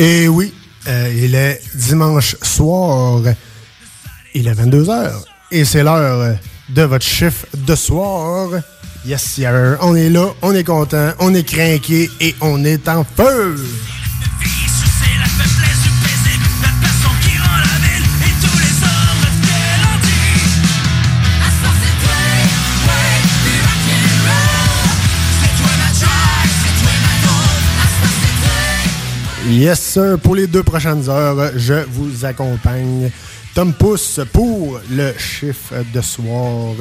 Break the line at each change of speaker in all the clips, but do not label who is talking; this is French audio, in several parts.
Et oui, euh, il est dimanche soir. Il est 22h. Et c'est l'heure de votre chiffre de soir. Yes, sir. On est là, on est content, on est craqué et on est en feu. Yes, sir. Pour les deux prochaines heures, je vous accompagne. Tom Pousse pour le chiffre de soir.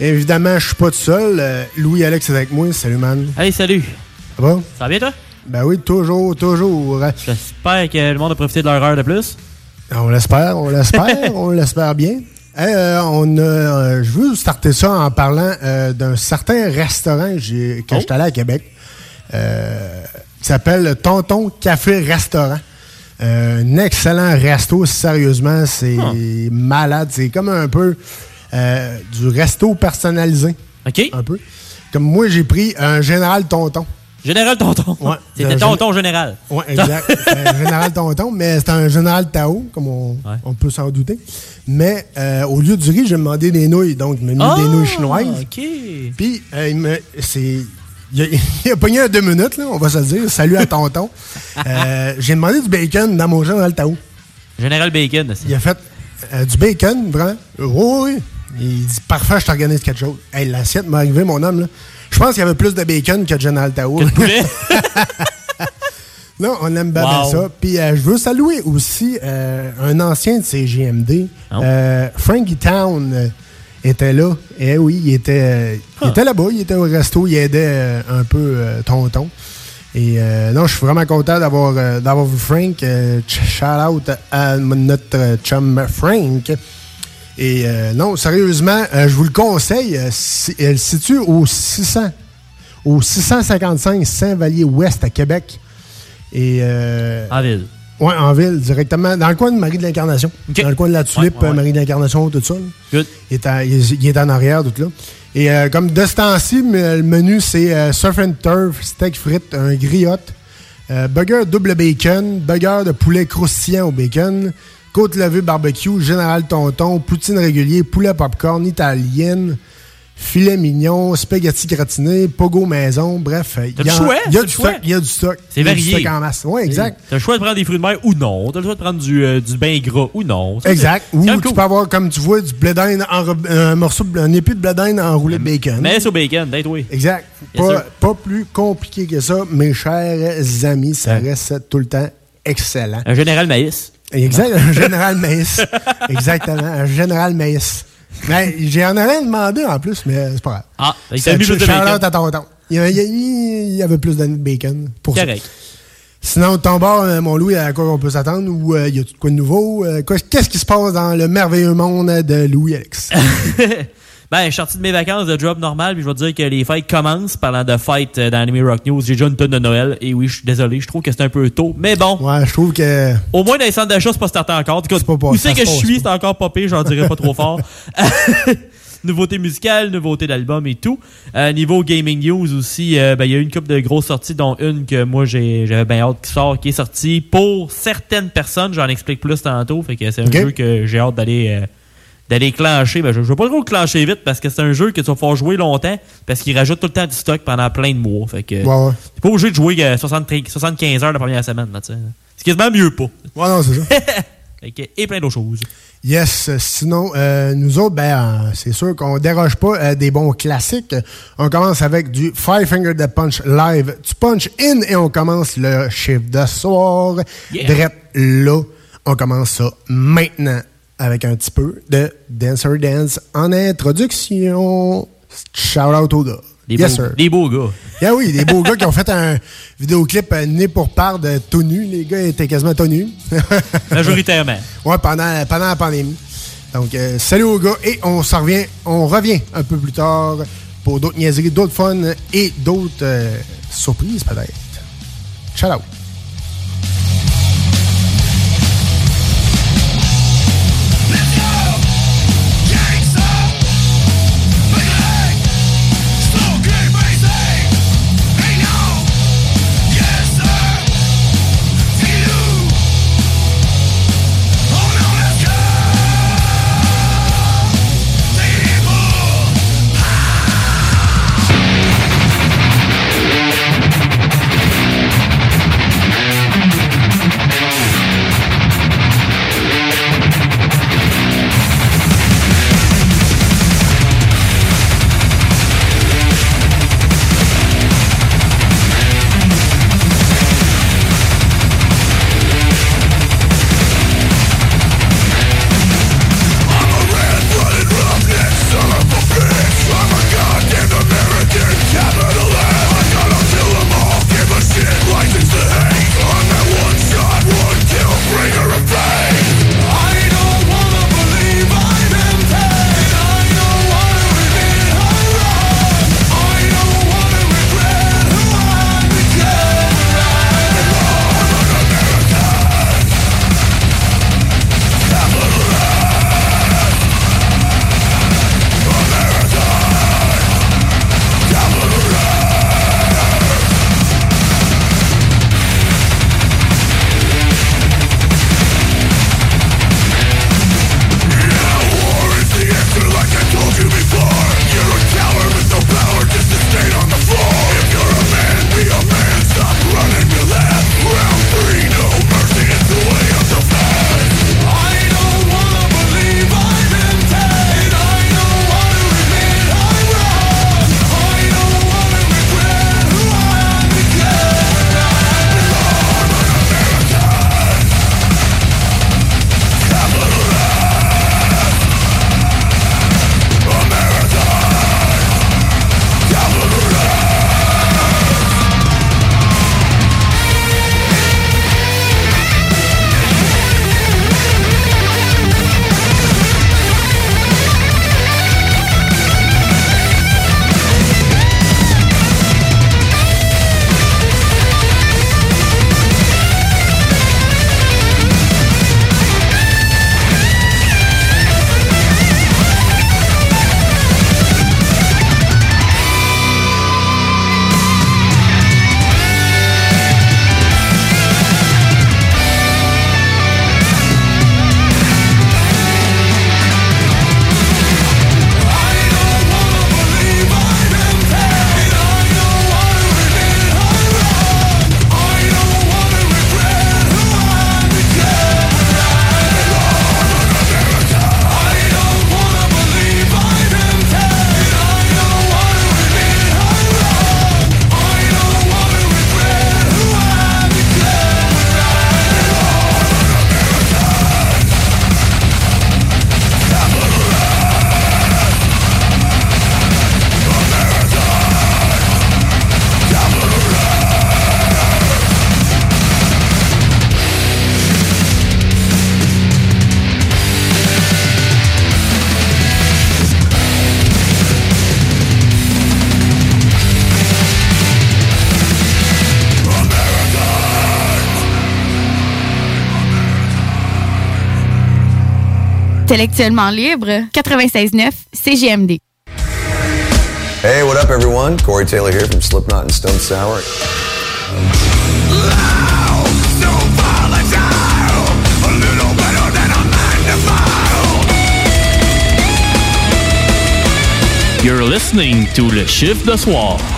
Évidemment, je suis pas tout seul. Louis-Alex est avec moi. Salut, man.
Hey, salut.
Ça va?
Ça va bien, toi?
Ben oui, toujours, toujours.
J'espère que le monde a profité de leur heure de plus.
On l'espère, on l'espère, on l'espère bien. Hey, euh, on a, euh, je veux starter ça en parlant euh, d'un certain restaurant que
Oh.
j'étais allé à Québec qui s'appelle Tonton Café Restaurant. Euh, un excellent resto, sérieusement, c'est
Ah.
malade. C'est comme un peu euh, du resto personnalisé.
OK.
Un peu. Comme moi, j'ai pris un Général Tonton.
Général Tonton.
Ouais.
C'était Tonton Général.
Oui, exact. Un général Tonton, mais c'est un général Tao, comme on, on peut s'en douter. Mais euh, au lieu du riz, j'ai demandé des nouilles. Donc, il m'a mis des nouilles chinoises.
Ah, OK.
Puis, il me. C'est. Il a, il a pogné un deux minutes, là, on va se le dire. Salut à Tonton. Euh, j'ai demandé du bacon dans mon général Tao.
Général Bacon.
Il a fait euh, du bacon, vraiment? Oui, oui. Il dit Parfait, je t'organise quelque chose. Hey, l'assiette m'est arrivée, mon homme. là. Je pense qu'il y avait plus de bacon que de Général Tao. Non, on aime bien
Wow.
ça. Puis euh, je veux saluer aussi euh, un ancien de ces GMD.
Oh.
Euh, Frankie Town était là. Eh oui, il était, euh, il
Ah.
était là-bas, il était au resto, il aidait euh, un peu euh, Tonton. Et euh, non, je suis vraiment content d'avoir euh, d'avoir vu Frank. Euh, shout out à notre chum Frank. Et non, sérieusement, je vous le conseille. si- elle se situe au 600, au 655 Saint-Vallier-Ouest à Québec. Et
En ville.
Ouais, en ville, directement. Dans le coin de Marie de l'Incarnation. Dans le coin de la Tulipe,
Ouais, ouais, ouais.
euh, Marie de l'Incarnation, tout ça.
Good.
Il est, à- il est- en arrière, tout là. Et euh, comme de ce temps-ci, me- le menu, c'est euh, surf and turf, steak frites, un griotte, euh, burger double bacon, burger de poulet croustillant au bacon, côte levée barbecue, général tonton, poutine régulier, poulet popcorn, italienne, filet mignon, spaghetti gratiné, pogo maison, bref. Il y, y a du stock. Il y a du stock.
C'est
Il y a
varié.
Du stock en masse. Oui, exact.
T'as le choix de prendre des fruits de mer ou non. T'as le choix de prendre du, euh, du bain gras ou non. Ça,
Exact. Ou tu
cool.
peux avoir, comme tu vois, du blé d'Inde, un morceau, un épi de blé d'Inde enroulé de bacon.
Mais c'est au bacon, d'être oui.
Exact. Pas, pas plus compliqué que ça, mes chers amis. Ça
Ouais.
reste tout le temps excellent.
Un général maïs.
Exact. Un général maïs. Exactement. Un général maïs. Mais j'en aurais demandé en plus, mais c'est pas grave.
Ah, il
Ça,
t'a mis plus de bacon.
à y avait, il y avait- il y avait plus de bacon pour ça.
Correct.
Sinon, de ton bord, euh, mon Louis, à quoi on peut s'attendre? Ou euh, y a de quoi de nouveau? Euh, Qu'est-ce qui se passe dans le merveilleux monde de Louis-Alex?
Ben, je suis sorti de mes vacances de job normal, puis je vais te dire que les fêtes commencent. Parlant de fêtes euh, dans Anime Rock News, j'ai déjà une tonne de Noël. Et oui, je suis désolé, je trouve que c'est un peu tôt. Mais bon,
ouais, je trouve que...
au moins dans les centres d'achat, c'est pas starté encore. En tout cas,
C'est pas pas-
où c'est que je suis, c'est encore pas pire, j'en dirais pas trop fort. nouveauté musicale, nouveauté d'album et tout. Euh, niveau gaming news aussi, euh, ben, il y a eu une couple de grosses sorties, dont une que moi j'ai- j'avais bien hâte qui sort, qui est sortie pour certaines personnes. J'en explique plus tantôt. Fait que c'est un jeu que j'ai hâte d'aller euh, d'aller clencher. Ben, je, je veux pas trop le clencher vite parce que c'est un jeu que tu vas pouvoir jouer longtemps parce qu'il rajoute tout le temps du stock pendant plein de mois. Fait que
Ouais, ouais.
t'es pas obligé de jouer euh, 60 75 heures la première semaine. Là, c'est quasiment mieux pas.
Ouais, non, c'est ça.
Et plein d'autres choses.
Yes, euh, sinon, euh, nous autres, ben, euh, c'est sûr qu'on déroge pas euh, des bons classiques. On commence avec du Five Finger de Punch Live. Tu punch in et on commence le chiffre de soir.
Yeah.
Drette là, on commence ça maintenant avec un petit peu de Dancer Dance en introduction. Shout out aux gars.
Des,
yes,
beaux,
sir.
des beaux gars.
Ah oui, des beaux gars qui ont fait un vidéoclip euh, né pour part de tout nu. Les gars étaient quasiment tout nus.
Majoritairement.
Ouais, pendant, pendant la pandémie. Donc, euh, salut aux gars et on s'en revient, on revient un peu plus tard pour d'autres niaiseries, d'autres fun et d'autres euh, surprises peut-être. Shout
intellectuellement libre, 96.9 CGMD.
Hey, what up everyone? Corey Taylor here from Slipknot and Stone Sour.
You're listening to Le Chiffre de Soir.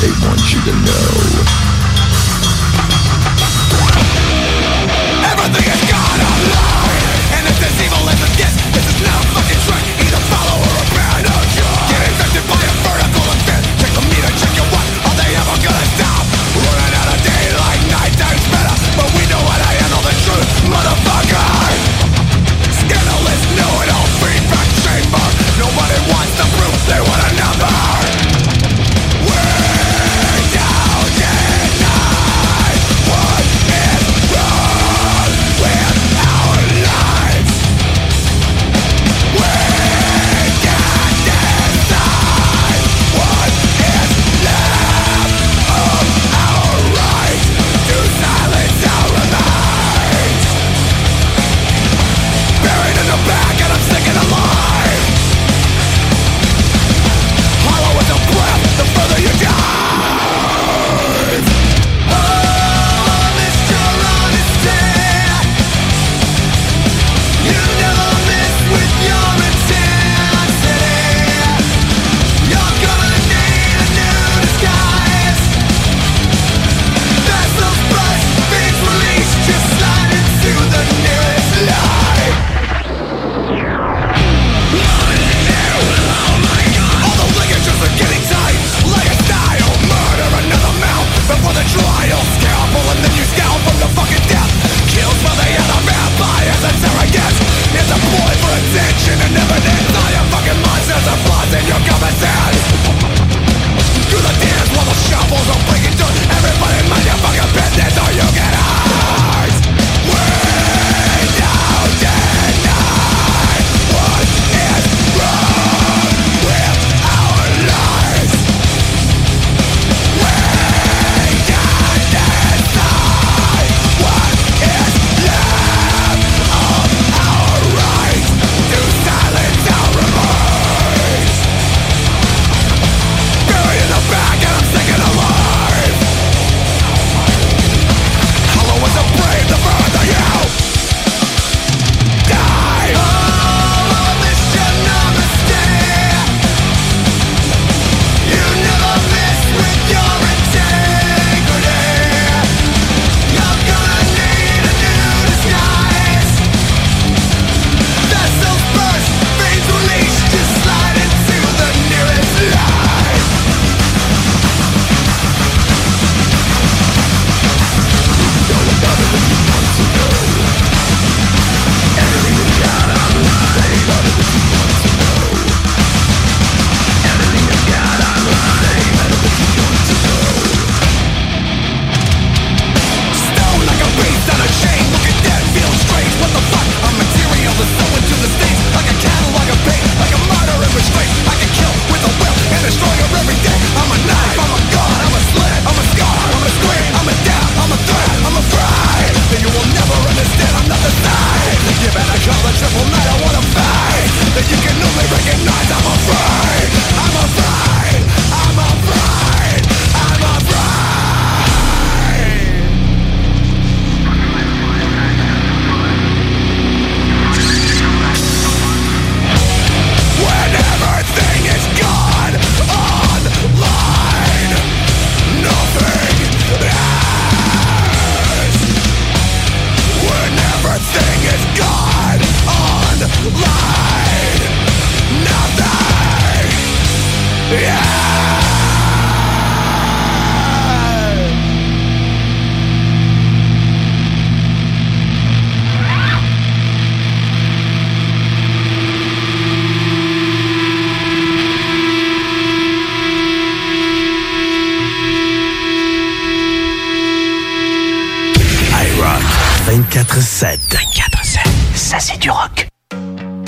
They want you to know.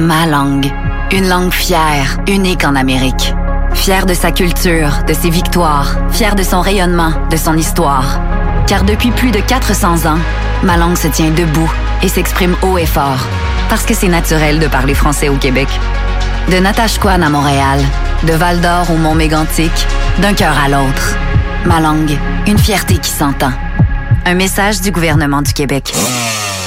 Ma langue. Une langue fière, unique en Amérique. Fière de sa culture, de ses victoires, fière de son rayonnement, de son histoire. Car depuis plus de 400 ans, ma langue se tient debout et s'exprime haut et fort. Parce que c'est naturel de parler français au Québec. De Natashquan à Montréal, de Val d'Or au Mont Mégantic, d'un cœur à l'autre. Ma langue, une fierté qui s'entend. Un message du gouvernement du Québec.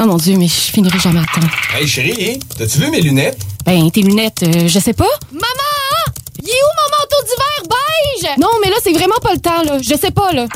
Oh mon Dieu, mais je finirai jamais à temps.
Hey chérie, t'as-tu vu mes lunettes?
Ben, tes lunettes, euh, je sais pas.
Maman! Il est où mon manteau d'hiver beige?
Non, mais là, c'est vraiment pas le temps, là. Je sais pas, là.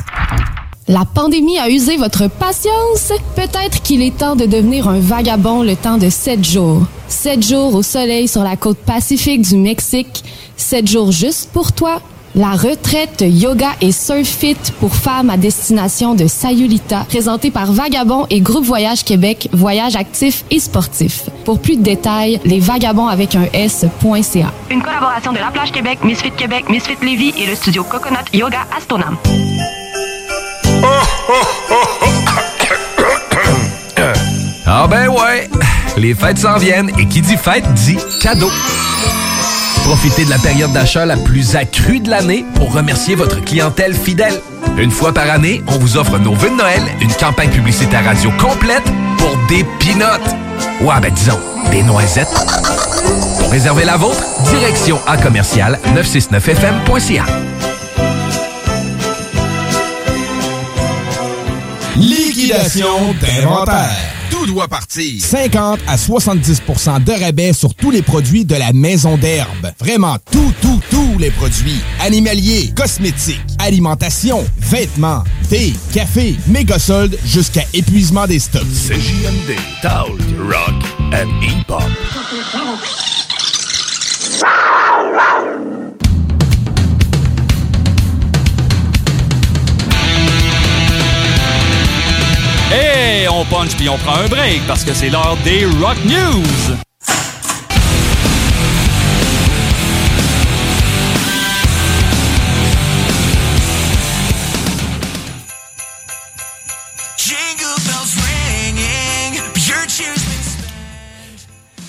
La pandémie a usé votre patience. Peut-être qu'il est temps de devenir un vagabond le temps de sept jours. Sept jours au soleil sur la côte pacifique du Mexique. Sept jours juste pour toi. La retraite yoga et surf fit pour femmes à destination de Sayulita, présentée par Vagabond et Groupe Voyage Québec, voyage actif et sportif. Pour plus de détails, les vagabonds avec un S.ca.
Une collaboration de La Plage Québec, Misfit Québec, Misfit Lévis et le studio Coconut Yoga Astonam.
Ah ben ouais, les fêtes s'en viennent et qui dit fête dit cadeau. Profitez de la période d'achat la plus accrue de l'année pour remercier votre clientèle fidèle. Une fois par année, on vous offre nos vœux de Noël, une campagne publicitaire radio complète pour des pinottes. Ouais, ben disons, des noisettes. Pour réserver la vôtre, direction à commercial 969fm.ca.
Liquidation d'inventaire. Tout doit partir. 50 à 70% de rabais sur tous les produits de la maison d'herbe. Vraiment tout, tout, tous les produits. Animaliers, cosmétiques, alimentation, vêtements, thé, café, méga soldes jusqu'à épuisement des stocks.
CJMD, Talk, Rock and Hip-Hop.
Et on punch puis on prend un break parce que c'est l'heure des Rock News.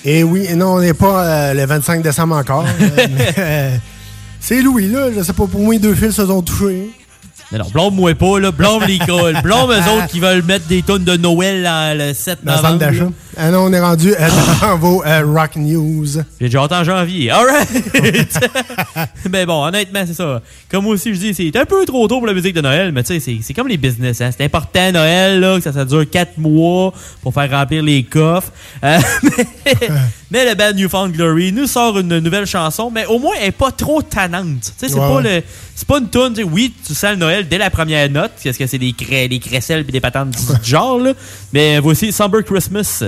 Et oui, non, on n'est pas euh, le 25 décembre encore. euh, mais, euh, c'est Louis, là. Je sais pas, pour moi, les deux fils se sont touchés.
Mais non, blâme-moi pas, là. Blâme les gars. Blâme eux autres qui veulent mettre des tonnes de Noël le 7
Dans le centre
novembre.
Ah non, on est rendu euh, dans vos euh, Rock News.
J'ai déjà hâte en janvier. Alright! mais bon, honnêtement, c'est ça. Comme aussi, je dis, c'est un peu trop tôt pour la musique de Noël, mais tu sais, c'est- c'est comme les business. Hein? C'est important, Noël, là, que ça, ça dure 4 mois pour faire remplir les coffres. Euh, mais, mais le band Newfound Glory nous sort une nouvelle chanson, mais au moins, elle est pas trop tannante. C'est
Ouais,
pas
ouais.
le... C'est pas une tune, oui, tu sens le Noël dès la première note, parce que c'est des, cré des crécelles et des patentes du genre, là. Mais voici Somber Christmas.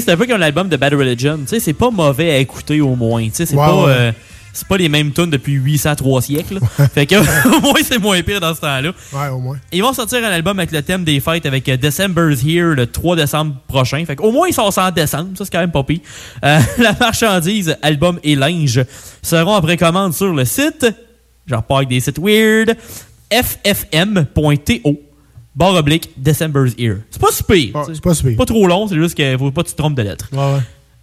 C'est un peu comme l'album de Bad Religion. Tu sais, c'est pas mauvais à écouter au moins. Tu sais, c'est pas. euh, c'est pas les mêmes tunes depuis 803 siècles. fait que, au moins, c'est moins pire dans ce temps-là.
Ouais, au moins.
Ils vont sortir un album avec le thème des fêtes avec euh, December's Here le 3 décembre prochain. Fait qu'au moins, ils sont en décembre. Ça, c'est quand même pas pire. Euh, la marchandise, album et linge seront en précommande sur le site. Genre pas avec des sites weird. ffm.to barre oblique December's Here. C'est pas super.
c'est pas super.
Pas trop long, c'est juste qu'il faut pas que tu te trompes de lettres.
Ouais, ouais.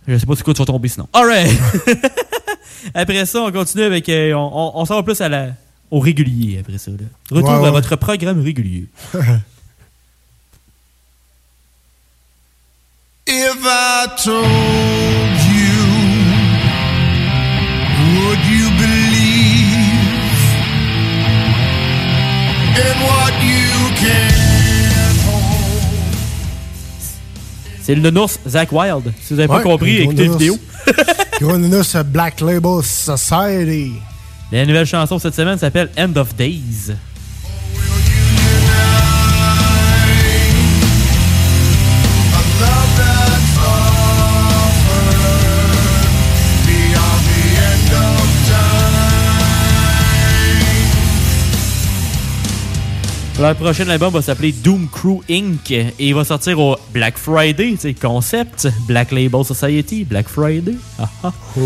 Je sais pas sur quoi tu vas tomber sinon. Alright! après ça, on continue avec. euh, on, on, on s'en va plus à la, au régulier après ça. là. Retour
Ouais, ouais.
à votre programme régulier.
If I told
C'est le nounours Zach Wild. Si vous avez pas compris, écoutez la vidéo.
Gros nounours, euh, Black Label Society.
La nouvelle chanson cette semaine s'appelle End of Days. Leur prochain album va s'appeler Doom Crew Inc. Et il va sortir au Black Friday, tu sais, concept. Black Label Society, Black Friday. Ah, ah.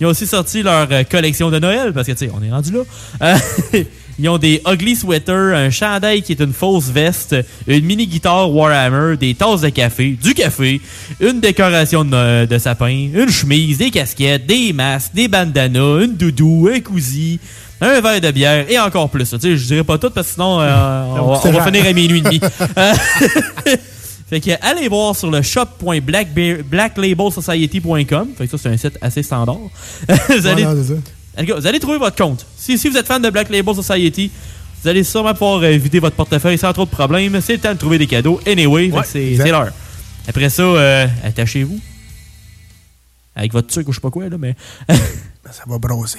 Ils ont aussi sorti leur euh, collection de Noël, parce que, tu sais, on est rendu là. Euh, Ils ont des ugly sweaters, un chandail qui est une fausse veste, une mini guitare Warhammer, des tasses de café, du café, une décoration de, no- de sapin, une chemise, des casquettes, des masques, des bandanas, une doudou, un cousi, un verre de bière et encore plus. Tu sais, je dirais pas tout parce que sinon euh, on, va- on va finir à minuit et demi. Euh, Fait que allez voir sur le shop.blacklabelsociety.com. Fait que ça, c'est un site assez standard. vous, allez, vous allez trouver votre compte. Si, si vous êtes fan de Black Label Society, vous allez sûrement pouvoir euh, vider votre portefeuille sans trop de problèmes. C'est le temps de trouver des cadeaux. Anyway,
Ouais,
c'est l'heure. Après ça, euh, attachez-vous. Avec votre truc ou je sais pas quoi, là, mais.
Ça va brosser.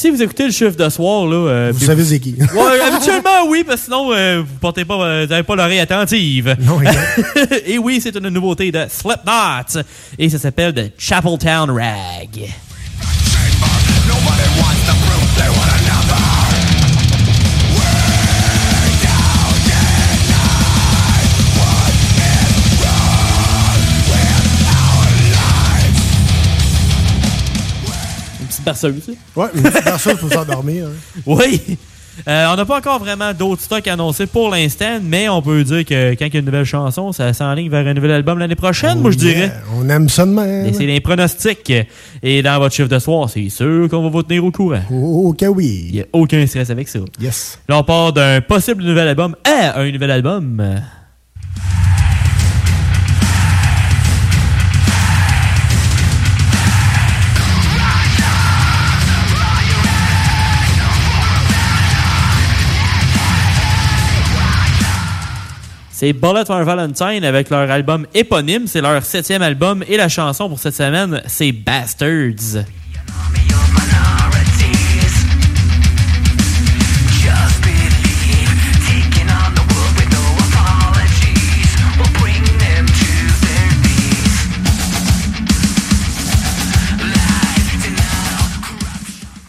Si vous écoutez le chiffre de soir, là. euh,
Vous savez c'est qui.
Ouais, habituellement, oui, parce que sinon, euh, vous portez pas, euh, vous avez pas l'oreille attentive.
Non.
Et oui, c'est une nouveauté de Slipknot. Et ça s'appelle The Chapeltown Rag. Berceuse.
Ouais, une petite berceuse pour s'endormir. hein.
Oui. Euh, on n'a pas encore vraiment d'autres stocks annoncés pour l'instant, mais on peut dire que quand il y a une nouvelle chanson, ça s'enligne vers un nouvel album l'année prochaine, moi je dirais.
On aime ça de même.
Et c'est les pronostics. Et dans votre chiffre de soir, c'est sûr qu'on va vous tenir au courant.
Oh, ok,
Il
oui.
n'y a aucun stress avec ça.
Yes.
Là, on part d'un possible nouvel album à un nouvel album. C'est Bullet for Valentine avec leur album éponyme. C'est leur septième album et la chanson pour cette semaine, c'est Bastards.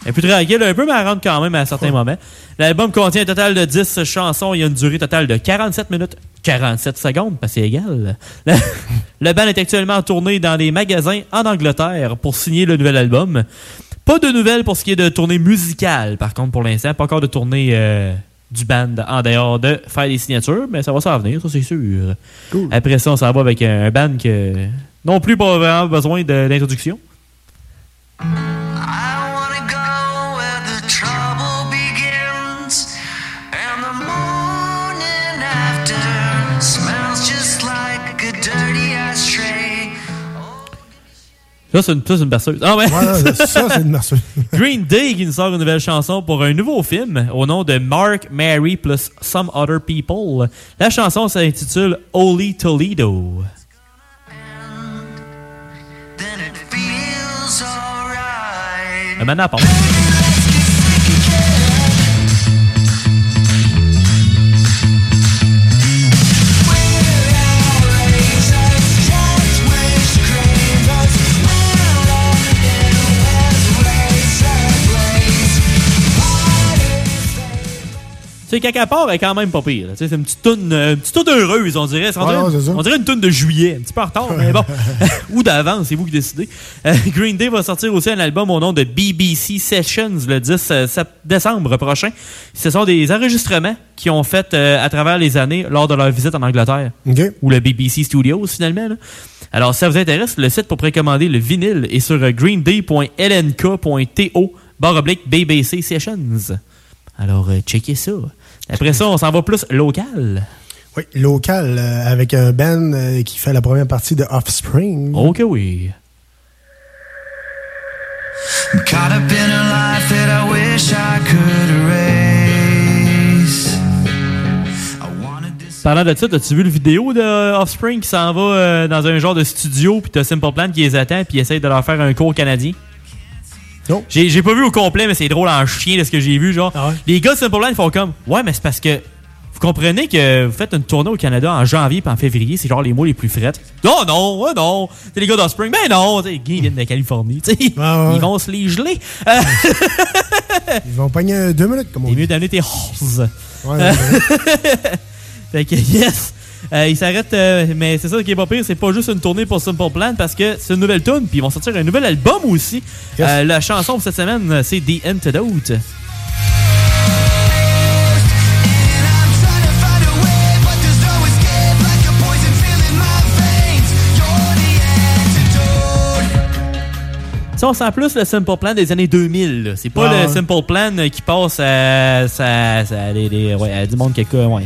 Elle est plus tranquille un peu, mais elle rentre quand même à certains moments. L'album contient un total de 10 chansons. A une durée totale de 47 minutes 47 secondes, parce que c'est égal. Le, le band est actuellement en tournée dans des magasins en Angleterre pour signer le nouvel album. Pas de nouvelles pour ce qui est de tournée musicale, par contre, pour l'instant. Pas encore de tournée euh, du band en dehors de faire des signatures, mais ça va s'en venir, ça c'est sûr. Après ça, on s'en va avec un band que non plus pas vraiment besoin d'introduction. Ça, c'est une, ça, c'est une berceuse. Ah, ouais.
Ouais, ça, c'est une berceuse.
Green Day qui nous sort une nouvelle chanson pour un nouveau film au nom de Mark, Mary plus Some Other People. La chanson s'intitule Holy Toledo. Un sais, caca part est quand même pas pire. C'est une petite toune, euh, une petite toune heureuse, on dirait. On,
Ouais,
dirait
ça.
on dirait une toune de juillet, un petit peu en retard, mais bon. Ou d'avance, c'est vous qui décidez. Euh, Green Day va sortir aussi un album au nom de BBC Sessions le 10 euh, décembre prochain. Ce sont des enregistrements qu'ils ont fait euh, à travers les années lors de leur visite en Angleterre. Ou le BBC Studios, finalement. là. Alors, si ça vous intéresse, le site pour précommander le vinyle est sur greenday.lnk.to barre oblique BBC Sessions. Alors, checkez ça. Après ça, on s'en va plus local.
Oui, local, euh, avec un band euh, qui fait la première partie de Offspring.
Ok, oui.
Caught up in a life that I wish I could erase.
Parlant de ça, as-tu vu le vidéo de Offspring qui s'en va euh, dans un genre de studio, puis t'as Simple Plan qui les attend, puis essaye de leur faire un cours canadien?
Non.
J'ai j'ai pas vu au complet, mais c'est drôle en chien de ce que j'ai vu. Genre, les gars de Simple Plan, ils font comme Ouais, mais c'est parce que vous comprenez que vous faites une tournée au Canada en janvier puis en février, c'est genre les mois les plus frettes. Non, non, ouais, non. C'est les gars d'Offspring. Ben non, t'sais, les gars, ils viennent de Californie. t'sais. Ils vont se les geler. Euh,
Ils vont pogner deux minutes, comme on dit.
mieux d'amener tes horses.
Ouais, ouais,
fait que yes. Euh, il s'arrête, euh, mais c'est ça qui est pas pire, c'est pas juste une tournée pour Simple Plan parce que c'est une nouvelle tune, puis ils vont sortir un nouvel album aussi. Euh, la chanson pour cette semaine, c'est The Antidote. Ça, on sent plus le Simple Plan des années 2000. là. C'est pas le. Simple Plan qui passe à, ça, ça- les- les- ouais, à du monde quoi, ouais.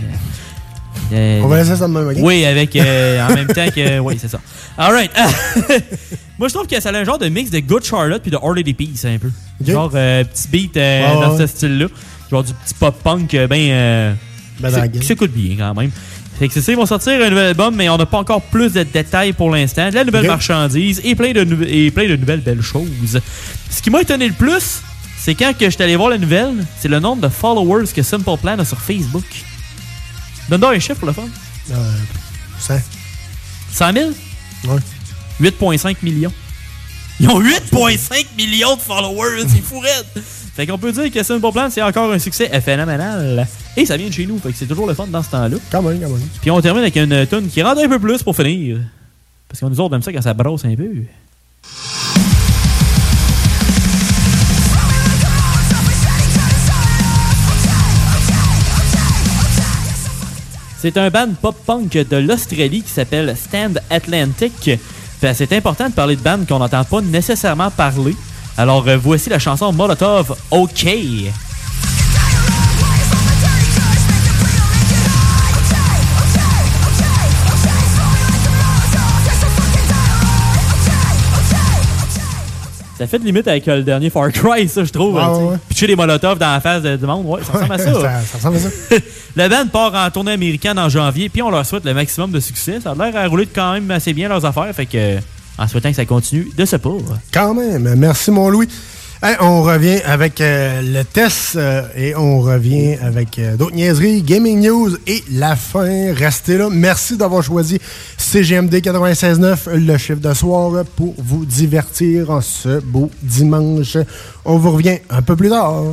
Euh,
On va laisser ça de même, ok?
Oui, avec euh, en même temps que. Oui, c'est ça. Alright. Moi, je trouve que ça a un genre de mix de Good Charlotte puis de Hard Lady Peace, un peu. Genre euh, petit beat euh, dans ce style-là. Genre du petit pop-punk, ben.
Ben
qui s'écoute bien quand même. Fait que c'est ça, ils vont sortir un nouvel album, mais on n'a pas encore plus de détails pour l'instant. De la nouvelle marchandise et plein, de et plein de nouvelles belles choses. Ce qui m'a étonné le plus, c'est quand que je suis allé voir la nouvelle, c'est le nombre de followers que Simple Plan a sur Facebook. Donne-donc un chiffre pour le fun.
Euh, ça.
100 000?
Ouais.
8,5 millions. Ils ont 8,5 millions de followers, c'est fou raide. Fait qu'on peut dire que Simple Plan, c'est encore un succès phénoménal. Et ça vient de chez nous, fait que c'est toujours le fun dans ce temps-là.
Quand même, quand même.
Puis on termine avec une tune qui rentre un peu plus pour finir. Parce qu'on nous autres, aime ça quand ça brosse un peu. C'est un band pop-punk de l'Australie qui s'appelle Stand Atlantic. C'est important de parler de bandes qu'on n'entend pas nécessairement parler. Alors euh, voici la chanson Molotov OK. Ça fait de limite avec euh, le dernier Far Cry, ça, je trouve. Sais.
ouais.
Pitcher des molotovs dans la face de- du monde, ouais, ça ressemble à ça.
ça, ça ressemble à ça.
Le band part en tournée américaine en janvier, puis on leur souhaite le maximum de succès. Ça a l'air à rouler quand même assez bien leurs affaires, fait que en souhaitant que ça continue de ce pas.
Quand même. Merci, mon Louis. On revient avec euh, le test euh, et on revient avec euh, d'autres niaiseries, gaming news et la fin. Restez là. Merci d'avoir choisi CGMD 96.9, le chiffre de soir, pour vous divertir en ce beau dimanche. On vous revient un peu plus tard.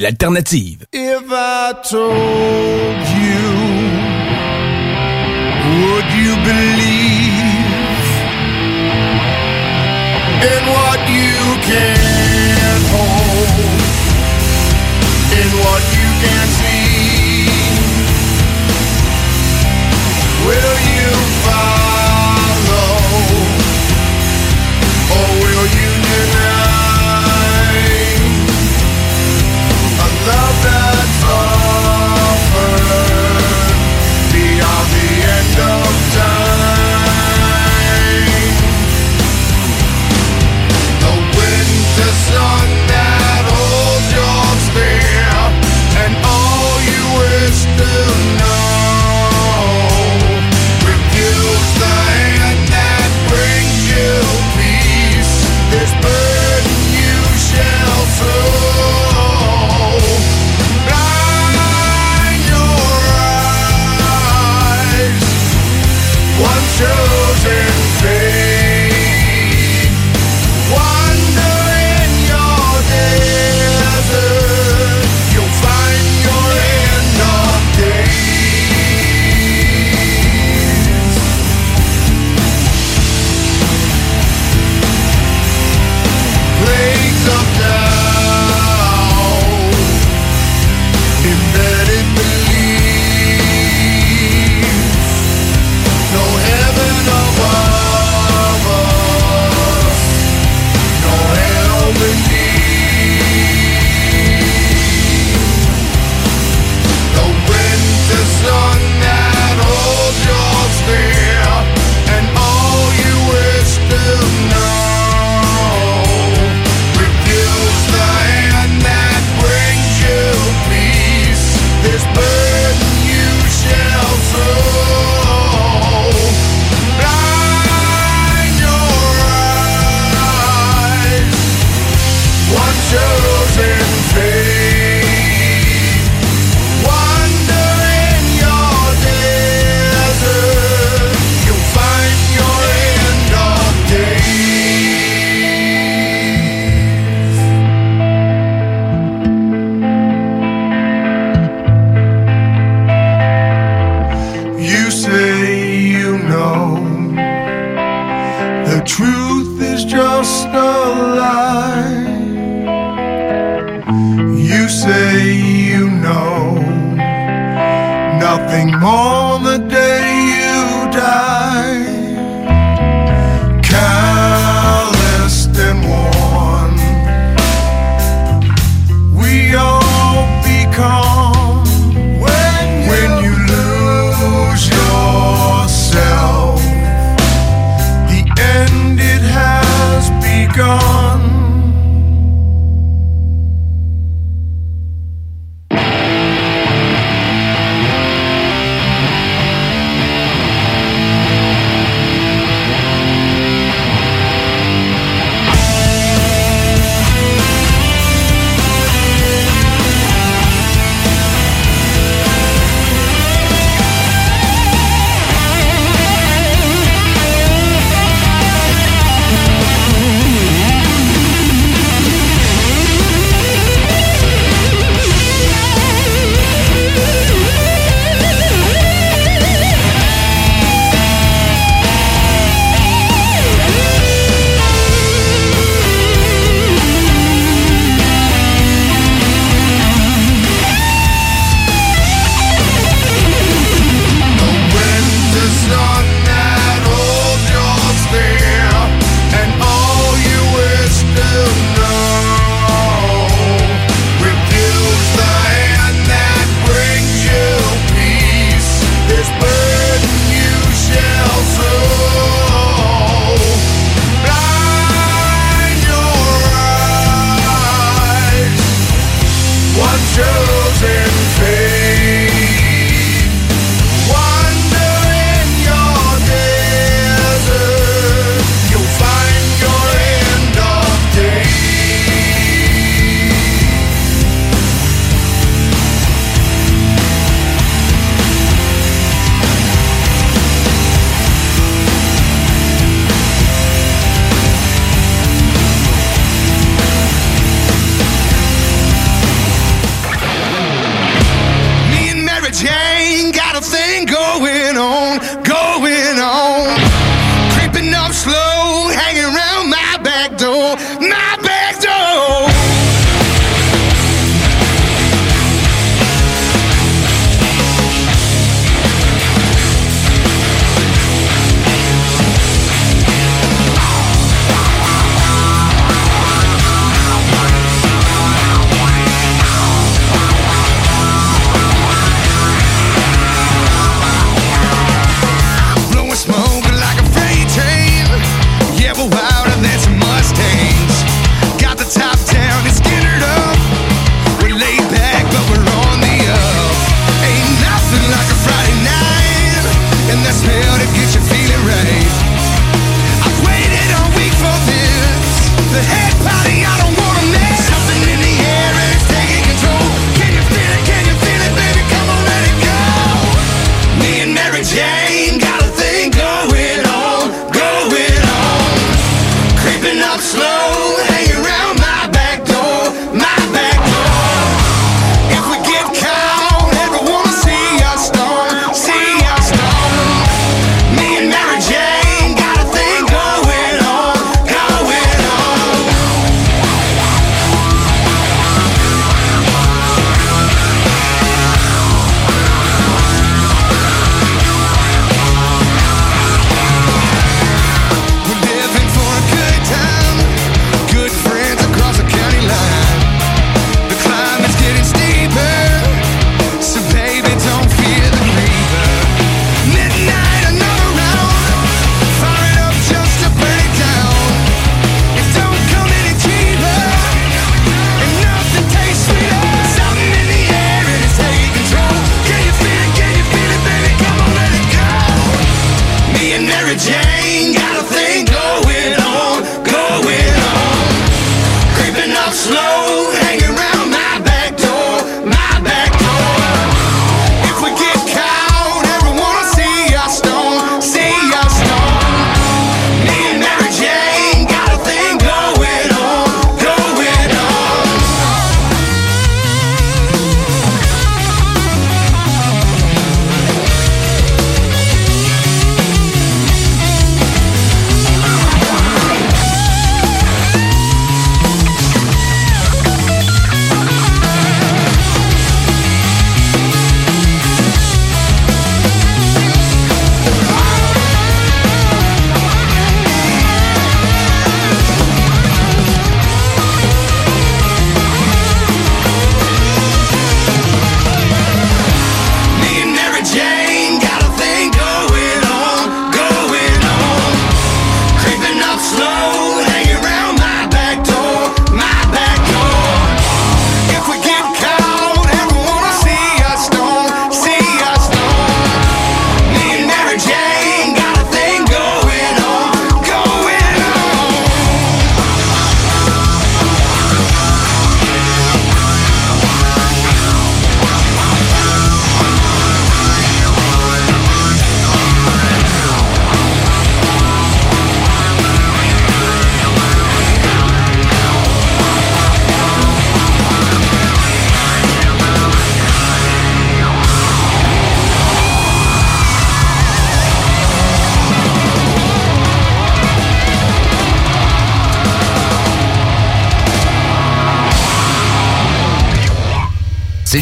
L'alternative.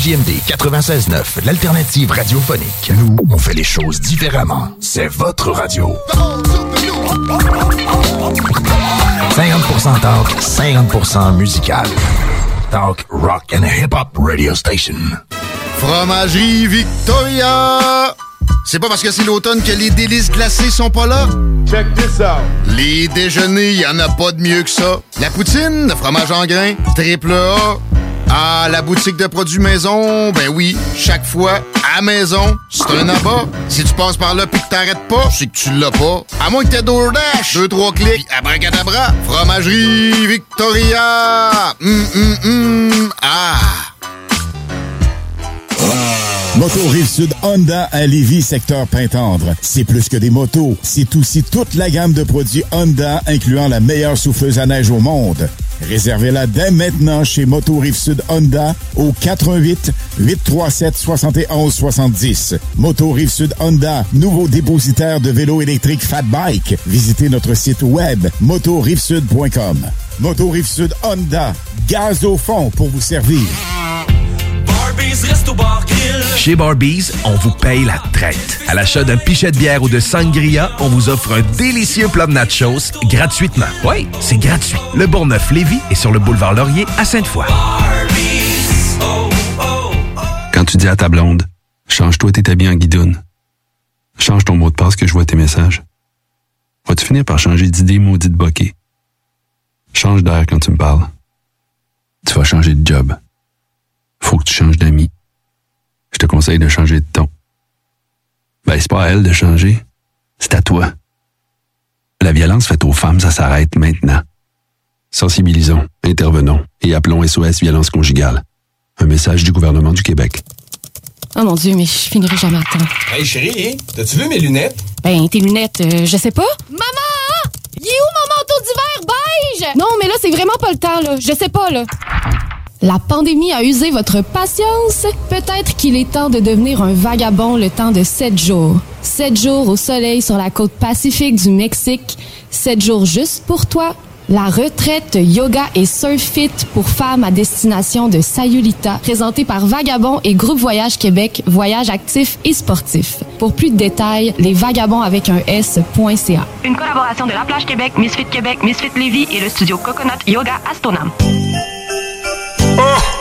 CJMD 96.9, l'alternative radiophonique. Nous, on fait les choses différemment. C'est votre radio. 50% talk, 50% musical. Talk, rock and hip-hop radio station.
Fromagerie Victoria! C'est pas parce que c'est l'automne que les délices glacées sont pas là? Check this out! Les déjeuners, y en a pas de mieux que ça. La poutine, le fromage en grains, triple A. Ah, la boutique de produits maison, ben oui, chaque fois, à maison, c'est un abat. Si tu passes par là pis que t'arrêtes pas, c'est que tu l'as pas. À moins que t'aies DoorDash, deux, trois clics, abracadabra. Fromagerie Victoria! Hum, hum, hum, ah!
Moto Rive-Sud Honda à Lévis, secteur Pintendre. C'est plus que des motos, c'est aussi toute la gamme de produits Honda, incluant la meilleure souffleuse à neige au monde. Réservez-la dès maintenant chez Moto Rive-Sud Honda au 88 837 71 70. Moto Rive-Sud Honda, nouveau dépositaire de vélos électriques Fat Bike. Visitez notre site web motorivesud.com. Moto Rive-Sud Honda, gaz au fond pour vous servir.
Chez Barbies, on vous paye la traite. À l'achat d'un pichet de bière ou de sangria, on vous offre un délicieux plat de nachos gratuitement. Oui, c'est gratuit. Le Bourgneuf-Lévis est sur le boulevard Laurier à Sainte-Foy.
Quand tu dis à ta blonde, change-toi tes habits en guidoune. Change ton mot de passe que je vois tes messages. Vas-tu finir par changer d'idée maudite bokeh? Change d'air quand tu me parles. Tu vas changer de job. Faut que tu changes d'amis. Je te conseille de changer de ton. Ben, c'est pas à elle de changer. C'est à toi. La violence faite aux femmes, ça s'arrête maintenant. Sensibilisons, intervenons et appelons SOS Violence Conjugale. Un message du gouvernement du Québec.
Oh mon Dieu, mais je finirai jamais à temps.
Hey chérie, t'as-tu vu mes lunettes?
Ben, tes lunettes, euh, je sais pas.
Maman! Il est où mon manteau d'hiver beige? Non, mais là, c'est vraiment pas le temps, là. Je sais pas, là. La pandémie a usé votre patience? Peut-être qu'il est temps de devenir un vagabond le temps de sept jours. Sept jours au soleil sur la côte pacifique du Mexique. Sept jours juste pour toi. La retraite yoga et surf fit pour femmes à destination de Sayulita, présentée par Vagabond et Groupe Voyage Québec, voyage actif et sportif. Pour plus de détails, les vagabonds avec un S.ca.
Une collaboration de La Plage Québec, Misfit Québec, Misfit Lévis et le studio Coconut Yoga Astonam.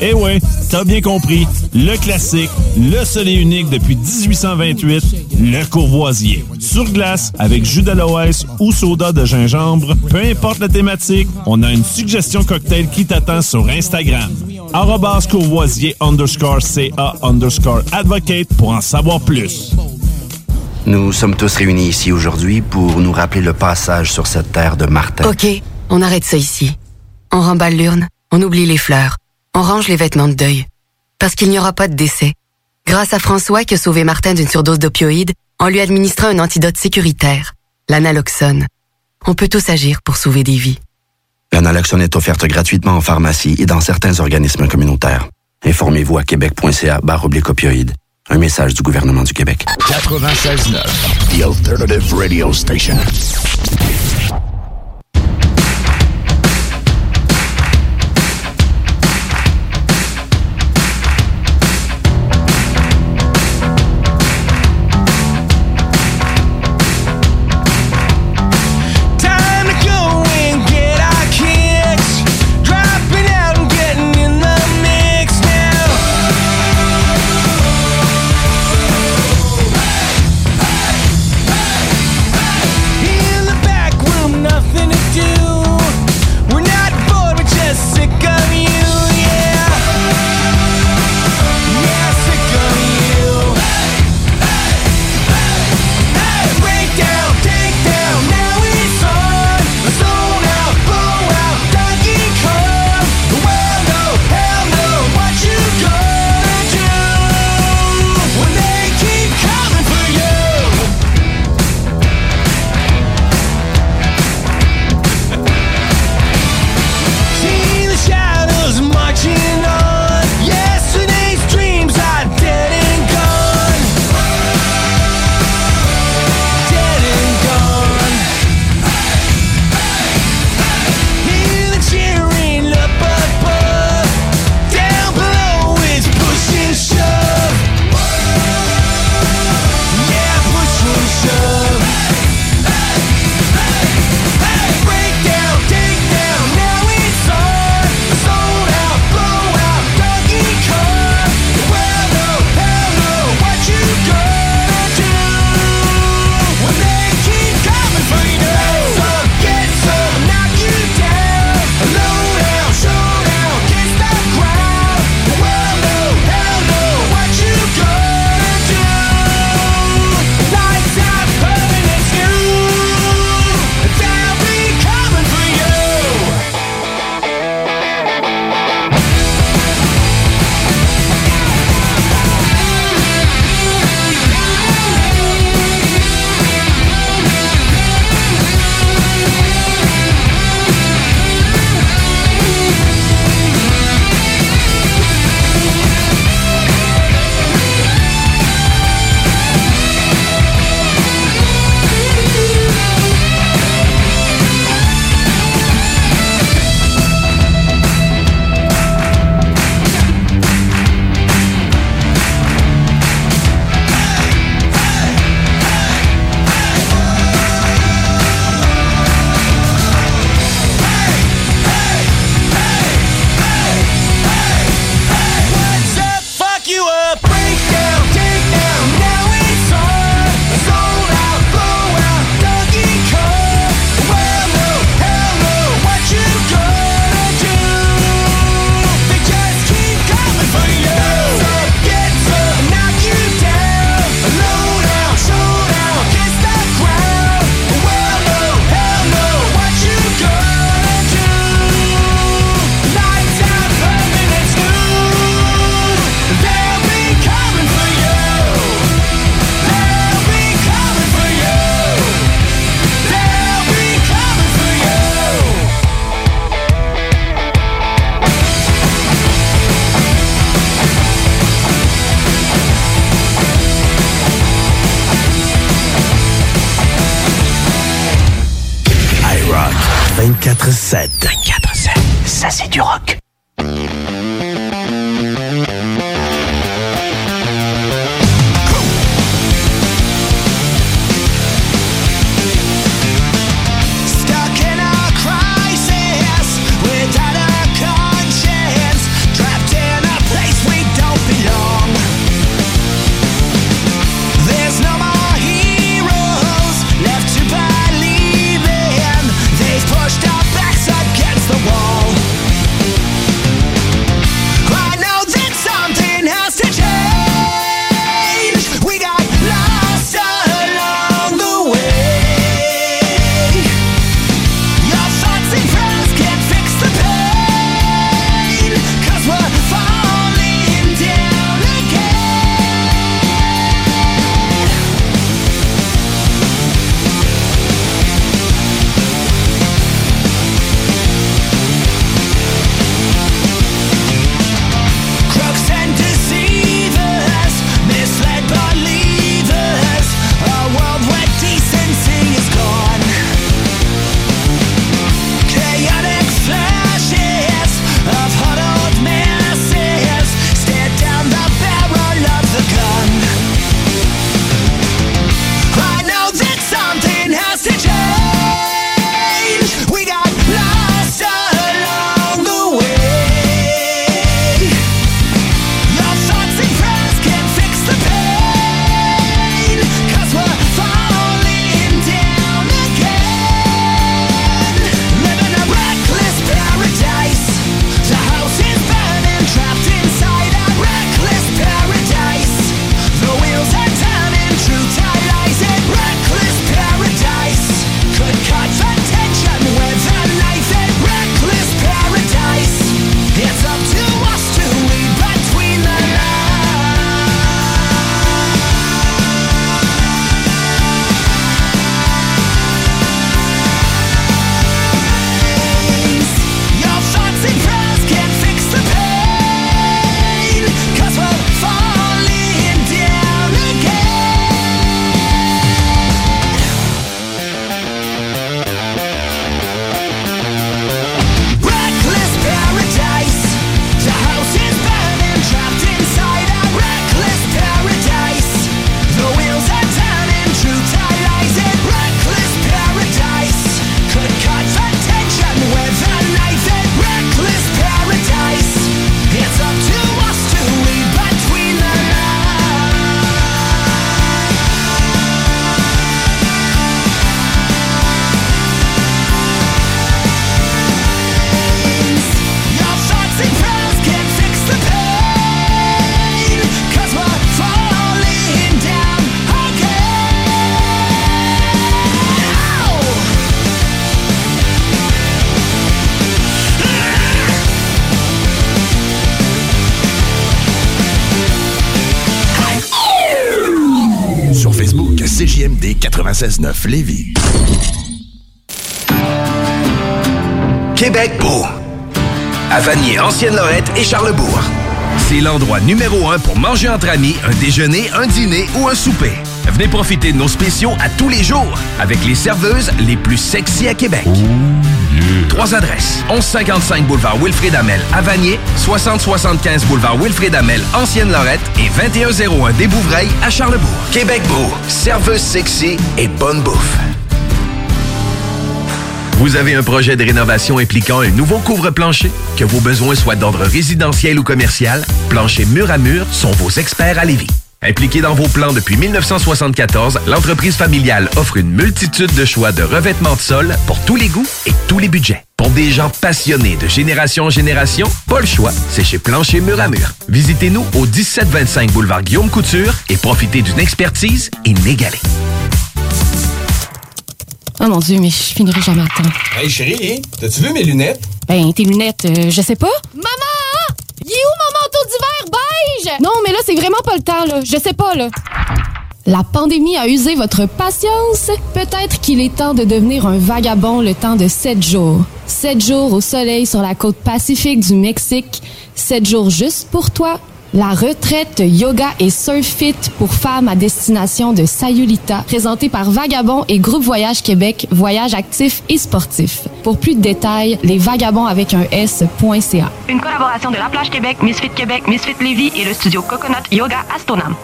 Eh ouais, t'as bien compris, le classique, le seul et unique depuis 1828, le courvoisier. Sur glace, avec jus d'aloès ou soda de gingembre, peu importe la thématique, on a une suggestion cocktail qui t'attend sur Instagram. Arrobas courvoisier underscore CA underscore advocate pour en savoir plus.
Nous sommes tous réunis ici aujourd'hui pour nous rappeler le passage sur cette terre de Martin.
OK, on arrête ça ici. On remballe l'urne, on oublie les fleurs, on range les vêtements de deuil. Parce qu'il n'y aura pas de décès. Grâce à François qui a sauvé Martin d'une surdose d'opioïdes en lui administrant un antidote sécuritaire, l'analoxone. On peut tous agir pour sauver des vies.
La naloxone est offerte gratuitement en pharmacie et dans certains organismes communautaires. Informez-vous à québec.ca barre oblique opioïdes. Un message du gouvernement du Québec.
96.9, The Alternative Radio Station.
96.9 Lévis.
Québec beau. À Vanier, Ancienne-Lorette et Charlebourg. C'est l'endroit numéro un pour manger entre amis, un déjeuner, un dîner ou un souper. Venez profiter de nos spéciaux à tous les jours avec les serveuses les plus sexy à Québec. Trois adresses. 1155 boulevard Wilfrid Amel à Vanier, 6075 boulevard Wilfrid Amel, Ancienne-Lorette et 2101 des Bouvrailles à Charlebourg. Québec beau, serveuse sexy et bonne bouffe. Vous avez un projet de rénovation impliquant un nouveau couvre-plancher? Que vos besoins soient d'ordre résidentiel ou commercial, Plancher Mur à Mur sont vos experts à Lévis. Impliqué dans vos plans depuis 1974, l'entreprise familiale offre une multitude de choix de revêtements de sol pour tous les goûts et tous les budgets. Pour des gens passionnés de génération en génération, pas le choix, c'est chez Plancher Mur à Mur. Visitez-nous au 1725 boulevard Guillaume Couture et profitez d'une expertise inégalée.
Oh mon Dieu, mais je finirai jamais à temps.
Hey chérie, t'as-tu vu mes lunettes?
Ben, tes lunettes, euh, je sais pas.
Maman! Il est où mon manteau d'hiver
Non, mais là, c'est vraiment pas le temps, là. Je sais pas, là. La pandémie a usé votre patience. Peut-être qu'il est temps de devenir un vagabond le temps de sept jours. Sept jours au soleil sur la côte pacifique du Mexique. Sept jours juste pour toi. La retraite yoga et surf fit pour femmes à destination de Sayulita, présentée par Vagabond et Groupe Voyage Québec, voyage actif et sportif. Pour plus de détails, les vagabonds avec un S.ca.
Une collaboration de La Plage Québec, Misfit Québec, Misfit Lévis et le studio Coconut Yoga Astonam.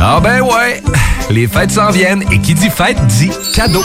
Ah ben ouais, les fêtes s'en viennent et qui dit fête dit cadeau.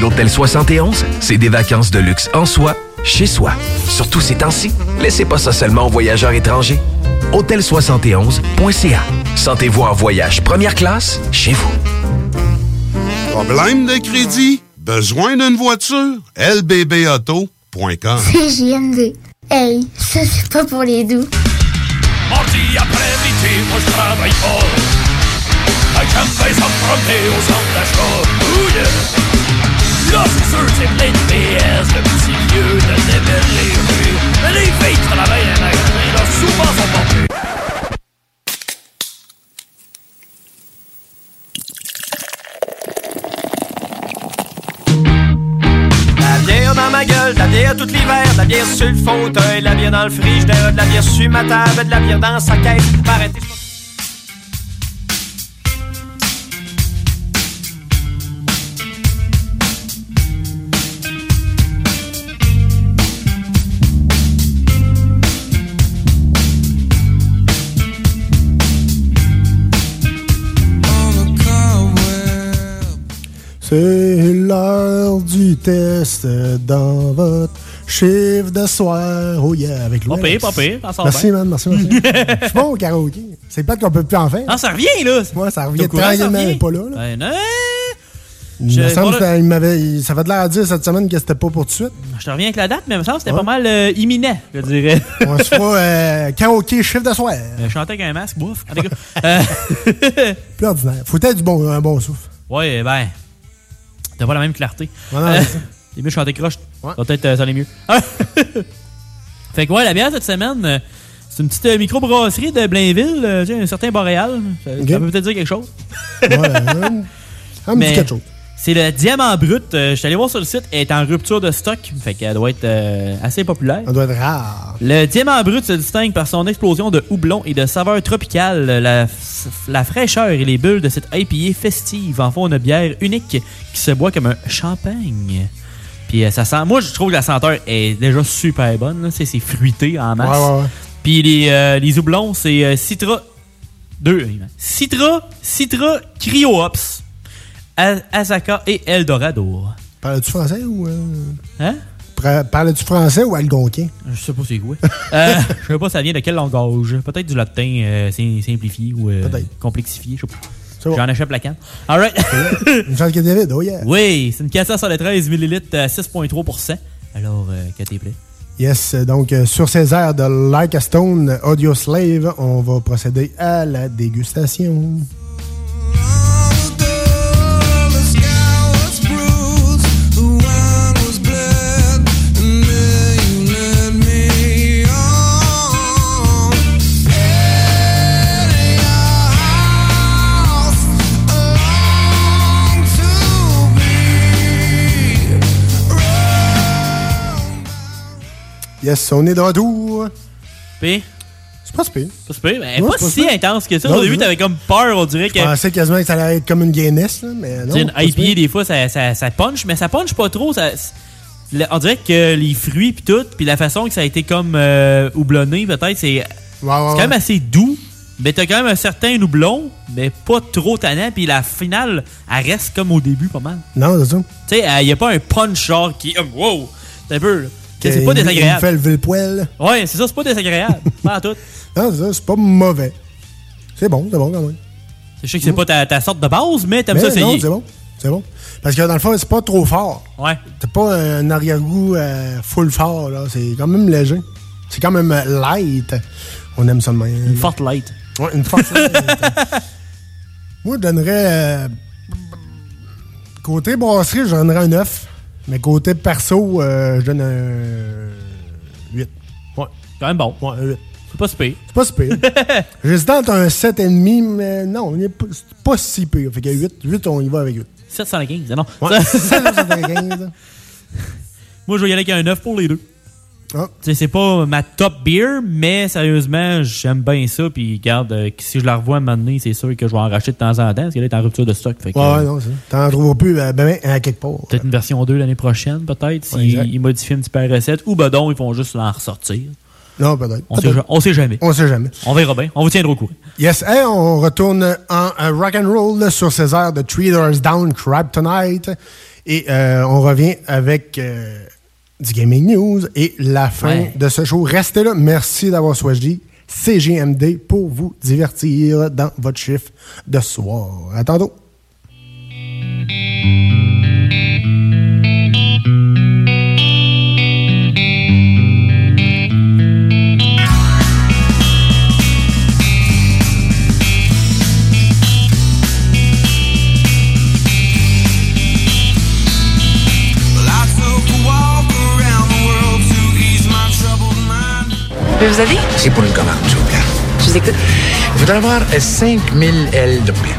L'Hôtel 71, c'est des vacances de luxe en soi, chez soi. Surtout ces temps-ci, laissez pas ça seulement aux voyageurs étrangers. Hôtel71.ca. Sentez-vous en voyage première classe chez vous.
Problème de crédit? Besoin d'une voiture? lbbauto.com
CJMD. Hey, ça c'est pas pour les doux.
Mardi après-midi, moi je travaille pas. J'aime bien ça me promener au centre d'achat. Oh yeah! Là, c'est sûr, c'est plein de PS, le petit vieux de débile les rues. Mais les filles travaillent dans les magasins, là, souvent sont.
La bière dans ma gueule, de la bière tout l'hiver, de la bière sur le fauteuil, de la bière dans le frigidaire, de la bière sur ma table, de la bière dans sa caisse. Arrêtez.
C'est l'heure du test dans votre chiffre de soir. Oh yeah, avec
Pas pire, pas pire,
Merci,
bien.
man, merci, merci. Je suis bon au karaoké. C'est pas qu'on peut plus en faire.
Ah, ça revient, là!
Ouais, ça revient tranquillement, pas là. là.
Ben, non!
Il me semble que il ça fait de l'air à dire cette semaine que c'était pas pour tout de suite.
Je te reviens avec la date, mais il me semble que c'était
Ouais.
pas mal euh, imminent, je dirais.
On se fera euh, karaoké chiffre de soir.
Euh, chanter avec un masque, bouf. En tout cas, euh,
Plus ordinaire. Faut être du bon, un bon souffle.
ouais, ben. T'as pas la même clarté.
Ouais, non. C'est
mieux chanter croche. Peut-être euh, ça allait mieux. fait que ouais, la bière cette semaine, euh, c'est une petite euh, microbrasserie de Blainville, euh, tu sais, un certain Boréal. Ça, ça
Ok.
peut peut-être dire quelque chose.
Ouais, dit
Mais
quelque chose.
C'est le diamant brut. Euh, je suis allé voir sur le site, elle est en rupture de stock. Fait qu'elle doit être euh, assez populaire.
Ça doit être rare.
Le diamant brut se distingue par son explosion de houblon et de saveurs tropicales. La, la fraîcheur et les bulles de cette IPA festive en font une bière unique qui se boit comme un champagne. Puis euh, ça sent. Moi, je trouve que la senteur est déjà super bonne. C'est fruité en masse.
Ouais, ouais, ouais.
Puis les, les houblons, c'est Citra. Deux. Citra, Citra, Cryo Hops, A- Azaka et Eldorado.
Parles-tu français ou. euh,
Hein?
Parles-tu français ou algonquin?
Je sais pas c'est quoi. euh, je sais pas ça vient de quel langage? Peut-être du latin euh, sim- simplifié ou euh, complexifié. Je sais pas.
Bon.
J'en achète la canne. Alright.
Une chance que David, oh yeah.
oui, c'est une cassette sur les 13 ml à 6,3%. Alors, euh, que t'es plaît.
Yes, donc sur ces airs de Like a Stone, Audio Slave, on va procéder à la dégustation. Yes, on est de retour.
P?
C'est pas si pire.
Pas si pire, mais
Ouais,
pas si
pire.
intense que ça.
Non,
Au début, t'avais comme peur, on dirait que.
Je pensais quasiment que ça allait être comme une Guinness, là, mais non.
Une IPA, des fois, ça, ça, ça punch, mais ça punch pas trop. Ça, on dirait que les fruits puis tout, puis la façon que ça a été comme euh, houblonné, peut-être, c'est c'est quand même assez doux. Mais t'as quand même un certain doublon, mais pas trop tannant. Puis la finale, elle reste comme au début, pas mal.
Non, c'est ça.
Tu sais, il n'y a pas un punch genre qui. est, wow! Un peu. C'est pas
Il- Il me
désagréable.
fait lever le poil.
Ouais, c'est ça, c'est pas désagréable. pas à tout.
Non, c'est ça, c'est pas mauvais. C'est bon, c'est bon quand même.
Je sais que c'est pas ta, ta sorte de base, mais t'aimes ça essayer.
Non, c'est bon. C'est bon. Parce que dans le fond, c'est pas trop fort.
Ouais.
C'est pas un arrière-goût euh, full fort, là. C'est quand même léger. C'est quand même light. On aime ça de même. Une
forte light.
Ouais, une forte light. Moi, je donnerais. euh, côté brasserie, je donnerais un 9. Mais côté perso, euh, je donne un 8.
Ouais. Quand même bon.
Ouais, un 8.
C'est pas si pire.
C'est pas si pire. J'hésitais entre un 7,5, mais non, il est pas, c'est pas si pire. Fait que 8, 8, on y va avec 8.
715, non?
Ouais,
Ça-
7,75.
Moi, je vais y aller avec un 9 pour les deux.
Ah.
C'est pas ma top beer, mais sérieusement, j'aime bien ça. Puis, regarde, euh, si je la revois à un moment donné, c'est sûr que je vais en racheter de temps en temps, parce qu'elle est en rupture de stock. Fait que,
Ouais,
euh,
non. T'en trouveras plus euh, ben, ben, à quelque part.
Peut-être une version 2 l'année prochaine, peut-être, s'ils ils modifient un petit peu la recette. Ou ben donc, ils vont juste l'en ressortir.
Non, peut-être.
On, sait, on jamais.
On sait jamais.
On verra bien. On vous tiendra au courant.
Yes, hey, on retourne en euh, rock and roll là, sur ces airs de Three Doors Down, Crab Tonight. Et euh, on revient avec du Gaming News et la fin
Ouais.
de ce show. Restez là. Merci d'avoir choisi CGMD pour vous divertir dans votre chiffre de soir. À tantôt.
Je peux vous aider?
C'est pour une commande, s'il vous plaît.
Je vous écoute.
Je voudrais avoir euh, 5000 ailes de poulet.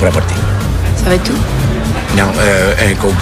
Pour apporter.
Ça va être tout?
Non, euh, un Coke.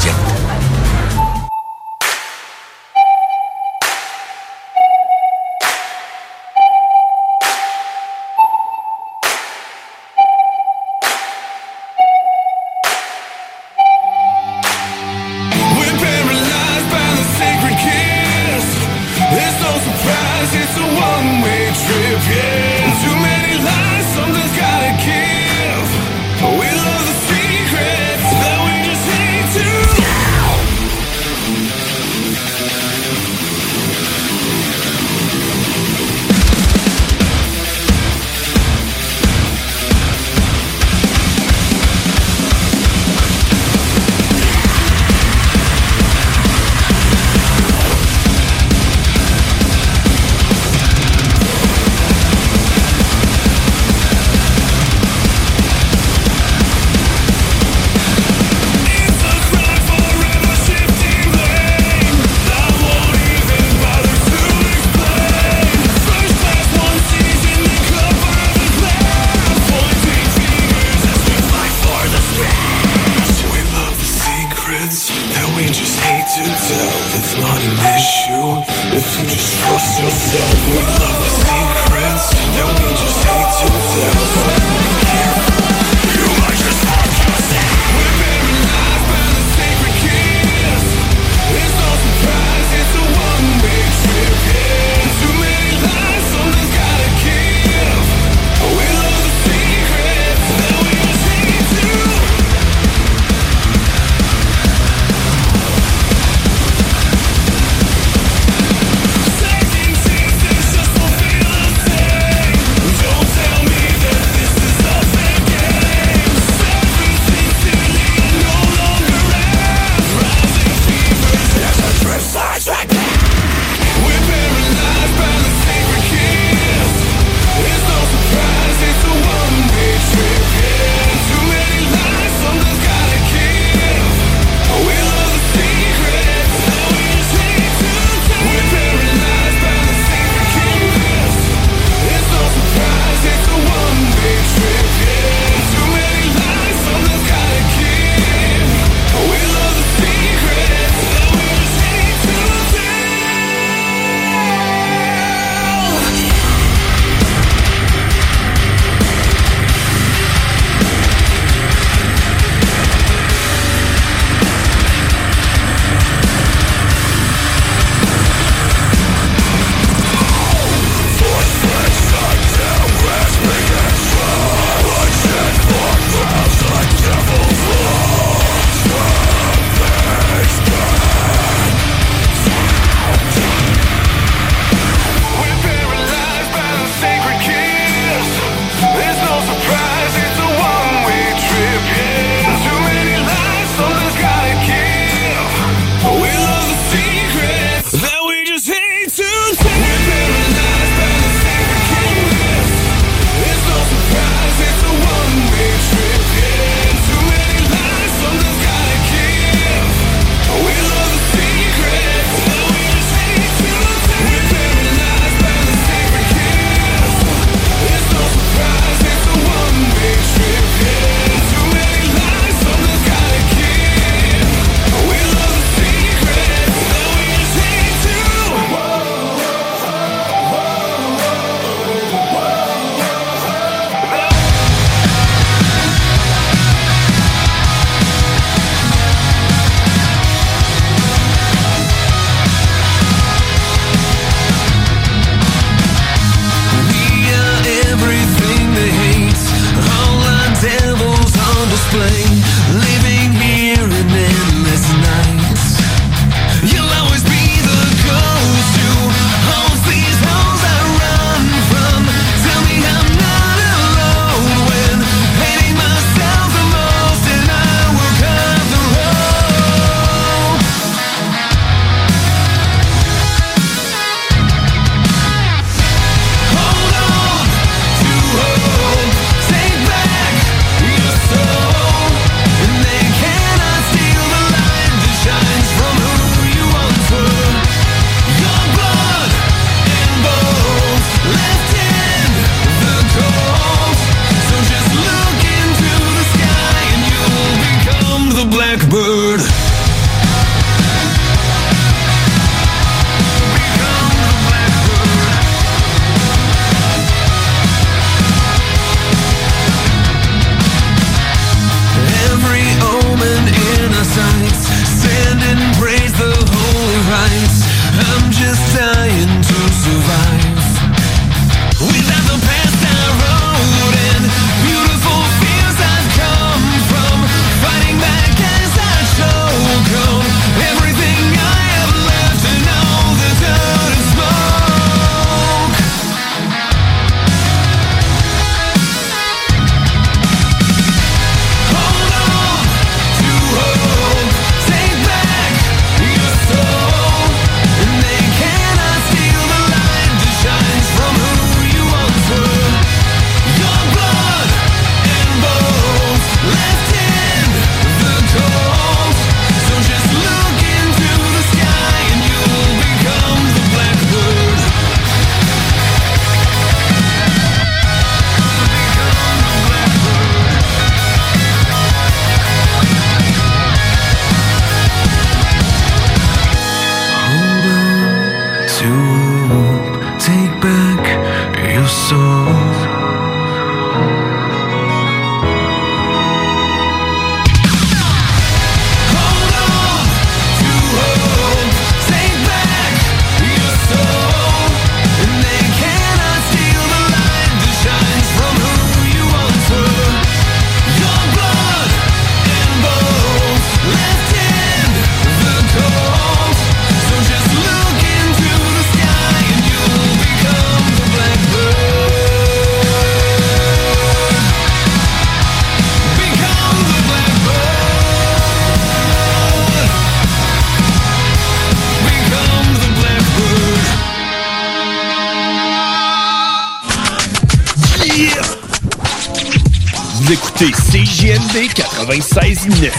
96.9.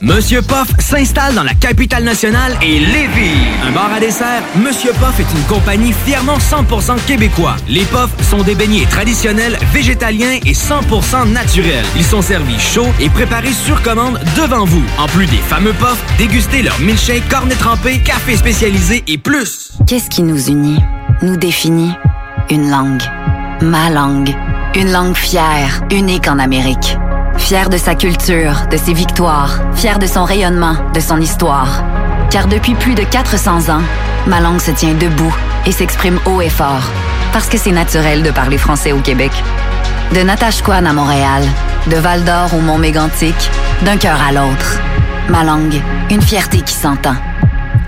Monsieur Poff s'installe dans la capitale nationale et Lévis. Un bar à dessert, Monsieur Poff est une compagnie fièrement 100% québécois. Les Poffs sont des beignets traditionnels, végétaliens et 100% naturels. Ils sont servis chauds et préparés sur commande devant vous. En plus des fameux Poffs, dégustez leur milkshake, cornet trempé, café spécialisé et plus.
Qu'est-ce qui nous unit, nous définit? Une langue. Ma langue. Une langue fière, unique en Amérique. Fière de sa culture, de ses victoires, fière de son rayonnement, de son histoire. Car depuis plus de 400 ans, ma langue se tient debout et s'exprime haut et fort. Parce que c'est naturel de parler français au Québec. De Natashquan à Montréal, de Val d'Or au Mont Mégantic, d'un cœur à l'autre. Ma langue, une fierté qui s'entend.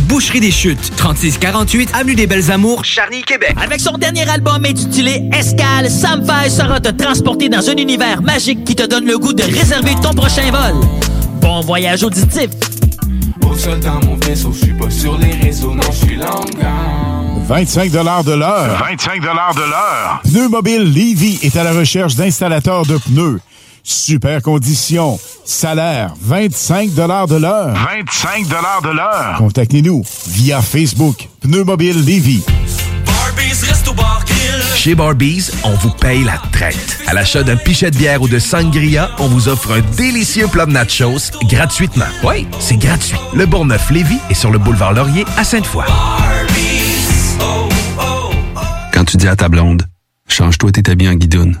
Boucherie des Chutes. 3648 Avenue des Belles Amours, Charny, Québec.
Avec son dernier album intitulé Escale, Sam Fay sera te transporter dans un univers magique qui te donne le goût de réserver ton prochain vol. Bon voyage auditif.
Au sol dans mon vaisseau, je suis pas sur les réseaux, non, je suis longue.
25 de l'heure.
25 de l'heure.
Pneu Mobile Levy est à la recherche d'installateurs de pneus. Super conditions. Salaire 25 de l'heure.
25 de l'heure.
Contactez-nous via Facebook. Pneu Mobile Levy.
Chez Barbies, on vous paye la traite. À l'achat d'un pichet de bière ou de sangria, on vous offre un délicieux plat de nachos gratuitement. Oui, c'est gratuit. Le Bourgneuf-Lévis est sur le boulevard Laurier à Sainte-Foy.
Quand tu dis à ta blonde, change-toi tes habits en guidoune.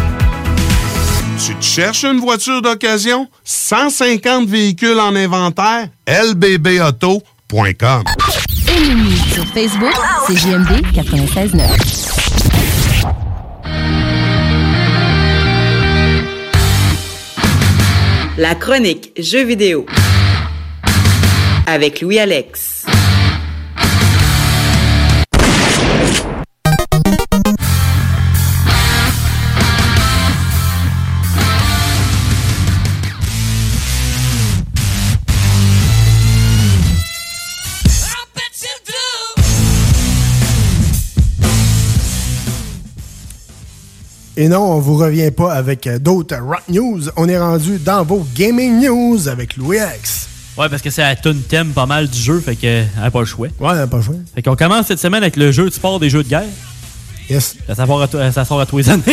Tu te cherches une voiture d'occasion? 150 véhicules en inventaire? lbbauto.com
Aimez-nous sur Facebook, c'est JMD 96.9.
La chronique Jeux vidéo avec Louis
Et non, on vous revient pas avec euh, d'autres rock news. On est rendu dans vos gaming news avec Louis X.
Ouais, parce que c'est la tune thème pas mal du jeu, fait que a pas le choix.
Ouais, elle a pas le choix.
Fait qu'on commence cette semaine avec le jeu de sport des jeux de guerre.
Yes.
Ça sort à, to- ça sort à tous les années.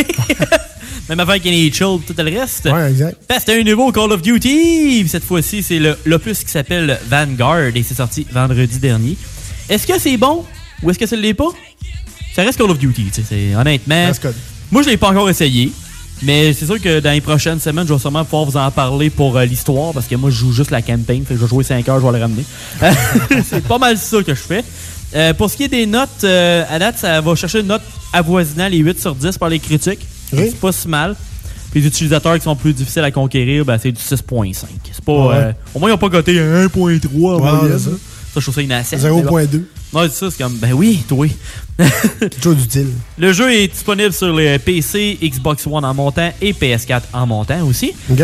Même avant qu'il y ait les chill, tout le reste.
Ouais, exact.
Ben, c'est un nouveau Call of Duty. Cette fois-ci, c'est l'opus qui s'appelle Vanguard et c'est sorti vendredi dernier. Est-ce que c'est bon ou est-ce que ça ne l'est pas? Ça reste Call of Duty, tu sais. c'est- Honnêtement. Moi, je l'ai pas encore essayé. Mais c'est sûr que dans les prochaines semaines, je vais sûrement pouvoir vous en parler pour euh, l'histoire parce que moi, je joue juste la campagne. Fait que je vais jouer 5 heures, je vais le ramener. c'est pas mal ça que je fais. Euh, pour ce qui est des notes, euh, à date, ça va chercher une note avoisinant les 8 sur 10 par les critiques. C'est pas si mal. Puis les utilisateurs qui sont plus difficiles à conquérir, ben, c'est du 6.5. C'est pas.
Ouais.
euh, au moins, ils n'ont pas coté un 1.3 en
Ouais, ça.
Ça, je trouve ça inaccessible.
0.2.
Non, c'est ça, c'est comme, ben oui, toi.
Chose d'utile.
Le jeu est disponible sur les PC, Xbox One en montant et PS4 en montant aussi.
OK.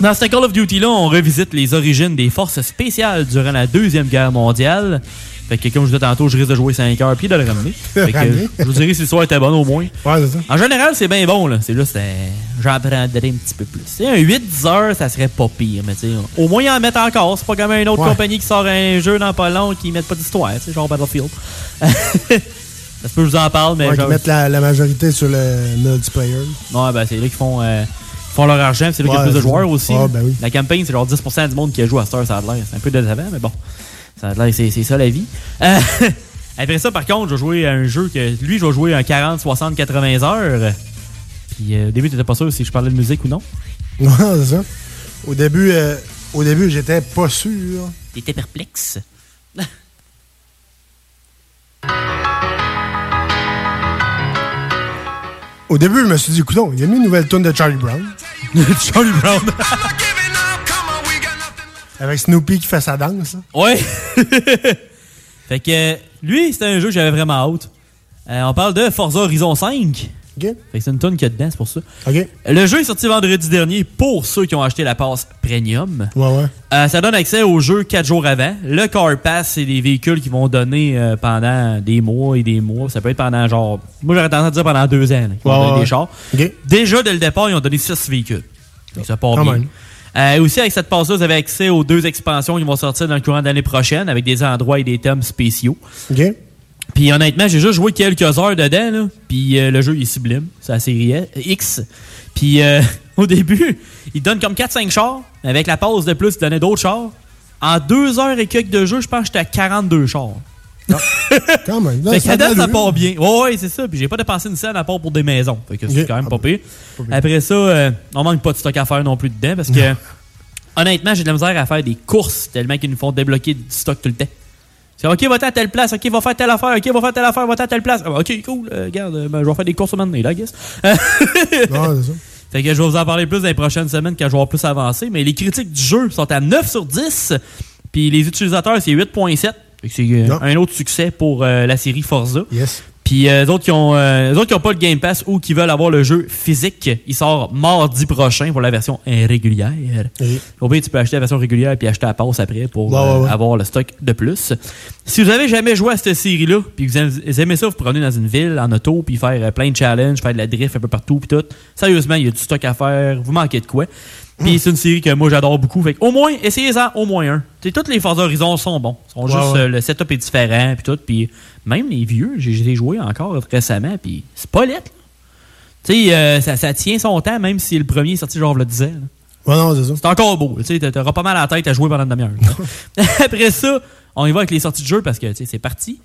Dans ce Call of Duty-là, on revisite les origines des forces spéciales durant la Deuxième Guerre mondiale. Fait que, comme je disais tantôt, je risque de jouer 5 heures puis de le ramener. Fait que,
Ramener.
je vous dirais si l'histoire était bonne au moins.
Ouais, c'est ça.
En général, c'est bien bon, là. C'est juste, euh, j'en prendrais un petit peu plus. Tu sais, un 8-10 heures, ça serait pas pire, mais tu sais, au moins, ils en mettent encore. C'est pas comme une autre
Ouais.
compagnie qui sort un jeu dans pas long qui mettent pas d'histoire, tu sais, genre Battlefield. ça se peut que je vous en parle, mais
Ouais,
genre-
mettent la, la majorité sur le multiplayer.
Ouais, ben c'est là qu'ils font, euh, font leur argent, c'est là qu'il y a
Ouais,
plus de joueurs aussi.
Ah, ben oui.
La campagne, c'est genre 10% du monde qui a joué à Star, ça a l'air. C'est un peu décevant, mais bon. Ça a l'air, c'est c'est ça la vie. Euh, après ça, par contre, je vais jouer à un jeu que lui, je vais jouer un 40, 60, 80 heures. Puis euh, au début, t'étais pas sûr si je parlais de musique ou non.
Ouais, c'est ça. Au début, euh, au début j'étais pas sûr.
T'étais perplexe.
Au début, je me suis dit, écoute, il y a mis une nouvelle tune de Charlie Brown.
Charlie Brown.
Avec Snoopy qui fait sa danse. là.
Ouais. fait que lui, c'était un jeu que j'avais vraiment hâte. Euh, on parle de Forza Horizon 5.
OK.
Fait que c'est une tonne qu'il y a dedans, c'est pour ça.
OK.
Le jeu est sorti vendredi dernier pour ceux qui ont acheté la passe premium.
Ouais, ouais.
Euh, ça donne accès au jeu 4 jours avant. Le Car Pass, c'est des véhicules qui vont donner euh, pendant des mois et des mois. Ça peut être pendant genre. Moi, j'aurais tendance à dire pendant deux ans. là,
Ouais, ouais.
des chars. Déjà, dès le départ, ils ont donné 6 véhicules. Donc, ça part bien. Euh, aussi, avec cette passe-là, vous avez accès aux deux expansions qui vont sortir dans le courant de l'année prochaine avec des endroits et des thèmes spéciaux.
OK.
Puis honnêtement, j'ai juste joué quelques heures dedans, là. Puis euh, le jeu il est sublime. C'est la série X. Puis euh, au début, il donne comme 4-5 chars. Avec la pause de plus, il donnait d'autres chars. En deux heures et quelques de jeu, je pense que j'étais à 42 chars.
Quand même. Là,
Fait
ça
date, ça part bien. Ouais, ouais, c'est ça. Puis j'ai pas dépensé une scène à part pour des maisons. Fait que c'est quand même
Ah
pas
ben,
pire. Après ça, euh, on manque pas de stock à faire non plus dedans parce que honnêtement, j'ai de la misère à faire des courses tellement qu'ils nous font débloquer du stock tout le temps. C'est OK, va-t'en à telle place, OK, va faire telle affaire, OK, va faire telle affaire, va-t'en à telle place. Ah, OK, cool, euh, regarde, euh, ben, je vais faire des courses au moment donné, là, I guess.
Ouais, c'est ça.
Fait que je vais vous en parler plus dans les prochaines semaines quand je vais avoir plus avancé. Mais les critiques du jeu sont à 9 sur 10. Puis les utilisateurs, c'est 8.7. C'est euh, un autre succès pour euh, la série Forza.
Yes.
Puis euh, les autres qui ont euh, les autres qui ont pas le Game Pass ou qui veulent avoir le jeu physique, il sort mardi prochain pour la version euh, régulière.
Oui.
Au pire, tu peux acheter la version régulière puis acheter la passe après pour
Ouais,
euh,
ouais, ouais.
avoir le stock de plus. Si vous avez jamais joué à cette série-là, puis vous aimez vous aimez ça, vous prenez dans une ville en auto puis faire euh, plein de challenges, faire de la drift un peu partout puis tout. Sérieusement, il y a du stock à faire, vous manquez de quoi? Puis c'est une série que moi j'adore beaucoup. Fait que au moins, essayez-en au moins un. T'sais, toutes les Forza Horizon sont bons. Sont
Ouais,
juste
ouais.
euh, le setup est différent puis tout. Puis même les vieux, j'ai joué encore récemment puis c'est pas lettre. Tu sais, euh, ça, ça tient son temps même si le premier est sorti genre le 10 ans.
Ouais, non, c'est ça.
C'est encore beau. Tu sais, t'auras pas mal à la tête à jouer pendant une demi-heure. Après ça, on y va avec les sorties de jeu parce que c'est parti.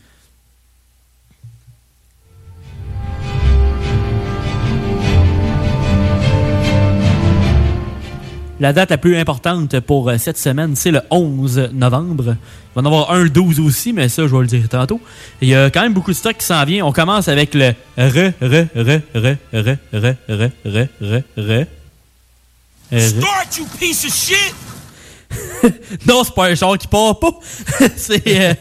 La date la plus importante pour euh, cette semaine, c'est le 11 novembre. Il va y en avoir un le 12 aussi, mais ça, je vais le dire tantôt. Il y a quand même beaucoup de stock qui s'en vient. On commence avec le re, re, re, re, re, re, re, re, re, re. Re.
Start, you piece of shit!
non, c'est pas un char qui part pas. c'est euh,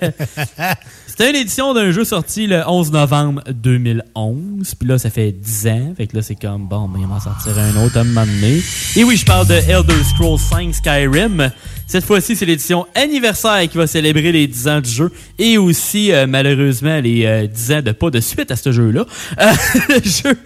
c'était une édition d'un jeu sorti le 11 novembre 2011. Puis là, ça fait 10 ans. Fait que là, c'est comme, bon, mais il va en sortir un autre un moment donné. Et oui, je parle de Elder Scrolls 5 Skyrim. Cette fois-ci, c'est l'édition anniversaire qui va célébrer les 10 ans du jeu. Et aussi, euh, malheureusement, les euh, 10 ans de pas de suite à ce jeu-là. Euh, le jeu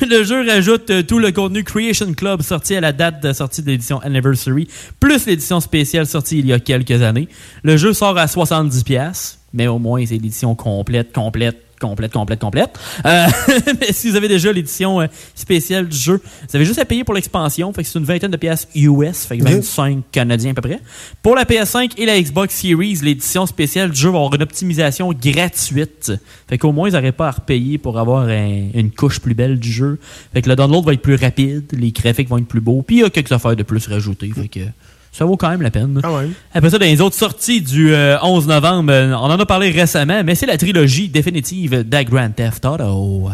Le jeu rajoute euh, tout le contenu Creation Club sorti à la date de sortie de l'édition Anniversary, plus l'édition spéciale sortie il y a quelques années. Le jeu sort à 70$, mais au moins c'est l'édition complète, complète, complète, complète, complète. Euh, mais si vous avez déjà l'édition euh, spéciale du jeu, vous avez juste à payer pour l'expansion, fait que c'est une vingtaine de pièces US, fait que
Ok.
25 canadiens à peu près. Pour la PS5 et la Xbox Series, l'édition spéciale du jeu va avoir une optimisation gratuite. Fait qu'au moins, ils n'auraient pas à repayer pour avoir un- une couche plus belle du jeu. Fait que le download va être plus rapide, les graphiques vont être plus beaux, puis il y a quelques affaires de plus rajoutées. Fait que ça vaut quand même la peine. Après ça, dans les autres sorties du euh, 11 novembre, euh, on en a parlé récemment, mais c'est la trilogie définitive de Grand Theft Auto.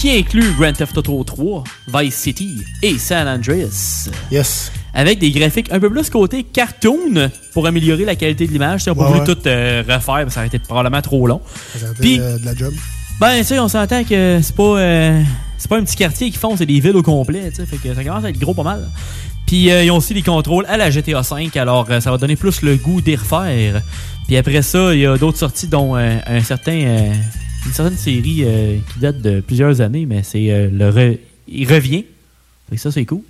Qui inclut Grand Theft Auto 3, Vice City et San Andreas?
Yes.
Avec des graphiques un peu plus côté cartoon pour améliorer la qualité de l'image. On n'a pas
Ouais,
voulu
ouais.
tout euh, refaire, ça aurait été probablement trop long.
Ça
Puis-
euh, de la job.
Ben, tu on s'entend que c'est pas, euh, pas un petit quartier qu'ils font, c'est des villes au complet, tu. Fait que ça commence à être gros pas mal. Puis euh, ils ont aussi des contrôles à la GTA V, alors euh, ça va donner plus le goût d'y refaire. Puis après ça, il y a d'autres sorties, dont un certain, une certaine série qui date de plusieurs années, mais c'est le re- il revient. Fait que ça, c'est cool.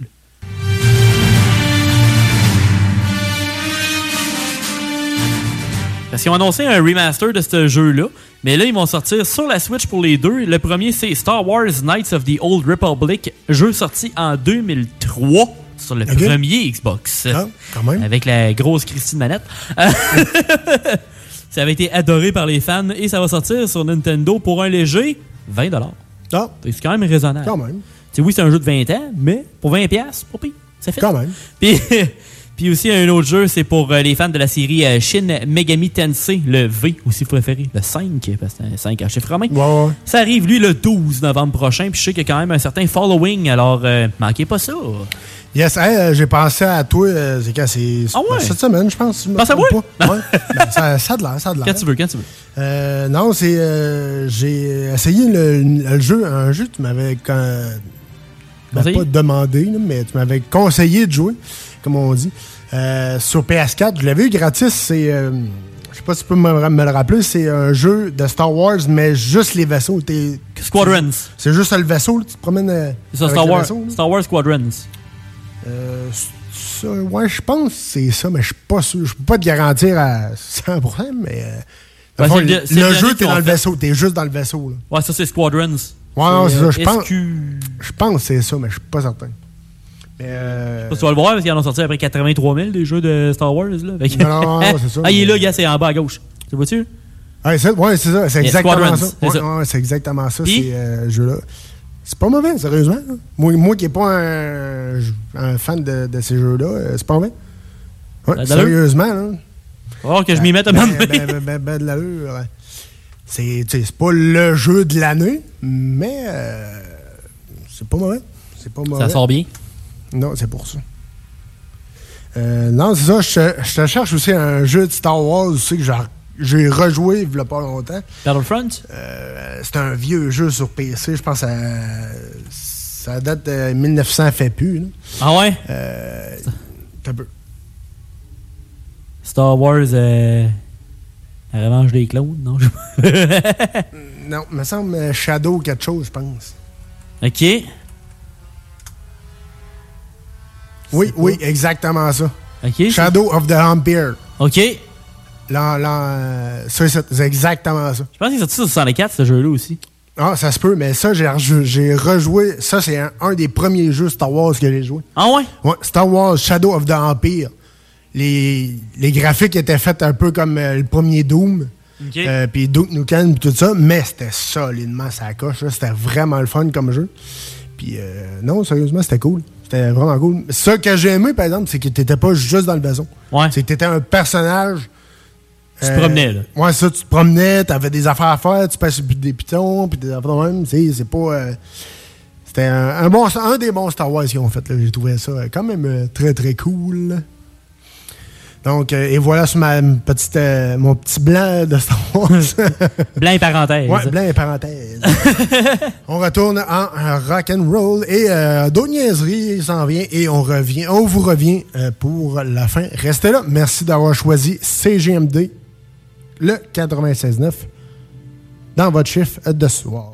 Parce qu'ils ont annoncé un remaster de ce jeu-là, mais là, ils vont sortir sur la Switch pour les deux. Le premier, c'est Star Wars Knights of the Old Republic, jeu sorti en 2003 sur le premier Xbox.
Ah, quand même.
Avec la grosse Christine Manette. ça avait été adoré par les fans et ça va sortir sur Nintendo pour un léger 20
Ah.
C'est quand même raisonnable.
Quand même.
Tu sais, oui, c'est un jeu de 20 ans, mais pour 20$, pas pire. Ça fait.
Quand même.
Puis, puis aussi, un autre jeu, c'est pour euh, les fans de la série euh, Shin Megami Tensei, le V, aussi préféré, le 5, parce que c'est un 5 en chiffre romain. Ça arrive, lui, le 12 novembre prochain, puis je sais qu'il y a quand même un certain following, alors euh, manquez pas ça.
Yes, hey, euh, j'ai pensé à toi, euh, c'est quand c'est
Ah ouais?
cette semaine, je pense. je
Pense à
trompe
moi?
pas. Ouais. Ben, ça, ça a de l'air, ça a de l'air.
Quand tu veux, quand tu veux.
Euh, non, c'est. euh, j'ai essayé le, le jeu, un jeu tu m'avais quand- ben, pas demandé, mais tu m'avais conseillé de jouer, comme on dit. Euh, sur PS4, je l'avais eu gratis. C'est. euh, je sais pas si tu peux me, me le rappeler, c'est un jeu de Star Wars, mais juste les vaisseaux. T'es-
Squadrons.
C'est juste le vaisseau, tu te promènes. euh,
C'est ça, Star
le
Wars,
vaisseau, là.
Star Wars Squadrons.
Euh, ça, ouais, je pense que c'est ça, mais je suis pas sûr. Je peux pas te garantir à 100%, mais.
Ben,
le fond,
c'est le-
jeu, t'es dans le vaisseau. T'es juste dans le vaisseau. Là.
Ouais, ça, c'est Squadrons.
Ouais, non, c'est ça. Je pense, je pense que c'est ça, mais je suis pas certain. Euh,
Tu vas le voir parce qu'ils en ont sorti après 83 000 des jeux de Star Wars. Là. Fait que-
Non, non, non, c'est ça.
ah, il est là, gars, c'est en bas à gauche. Tu vois-tu?
Ouais, c'est ouais, ça. C'est exactement
Squadrons,
ça.
c'est
Ouais,
ça.
ouais, c'est exactement ça, ces euh, jeux-là. C'est pas mauvais, sérieusement. Moi, moi qui n'ai pas un, un fan de, de ces jeux-là, euh, c'est pas mauvais. Ouais, sérieusement, là.
Oh, que je m'y mette à
ben, ben, ben, ben, ben de l'allure. C'est pas le jeu de l'année, mais euh, c'est pas mauvais. C'est pas mauvais.
Ça sort bien.
Non, c'est pour ça. Euh, non, c'est ça. Je, te- je te cherche aussi un jeu de Star Wars aussi que j'ai- rejoué il y a pas longtemps.
Battlefront?
Euh, c'est un vieux jeu sur PC. Je pense que ça, date de 1900 fait plus. là.
Ah ouais?
Euh, t'as peu.
Star Wars, euh, la revanche des clones, non?
Non, il me semble Shadow quelque chose, je pense.
ok.
Oui, oui, exactement ça. Shadow of the Empire.
Ok.
Euh, ça, c'est exactement ça.
Je pense qu'il est sorti sur 64, ce jeu-là aussi.
Ah, ça se peut, mais ça, j'ai rejou- j'ai rejoué. Ça, c'est un, un des premiers jeux Star Wars que j'ai joué.
Ah ouais?
Ouais, Star Wars Shadow of the Empire. Les, les graphiques étaient faits un peu comme euh, le premier Doom.
Ok.
Euh, puis Duke Nukem, puis tout ça, mais c'était solidement ça coche. C'était vraiment le fun comme jeu. Puis euh, non, sérieusement, c'était cool. C'était vraiment cool. Ce que j'ai aimé, par exemple, c'est que t'étais pas juste dans le vaisseau.
Ouais.
C'est que t'étais un personnage.
Tu te promenais, là.
Ouais, ça, tu te promenais, t'avais des affaires à faire, tu passes des pitons, puis des affaires de même. C'est c'est pas. euh, c'était un, un bon, un des bons Star Wars qu'ils ont fait. là. J'ai trouvé ça euh, quand même euh, très, très cool. Donc, euh, et voilà sur ma petite, euh, mon petit blanc de Star Wars.
Blanc et parenthèse.
Ouais, blanc et parenthèse. on retourne en rock and roll et euh, d'autres niaiseries s'en vient et on revient, on vous revient euh, pour la fin. Restez là. Merci d'avoir choisi CGMD, le 96.9.
dans votre chiffre de soir.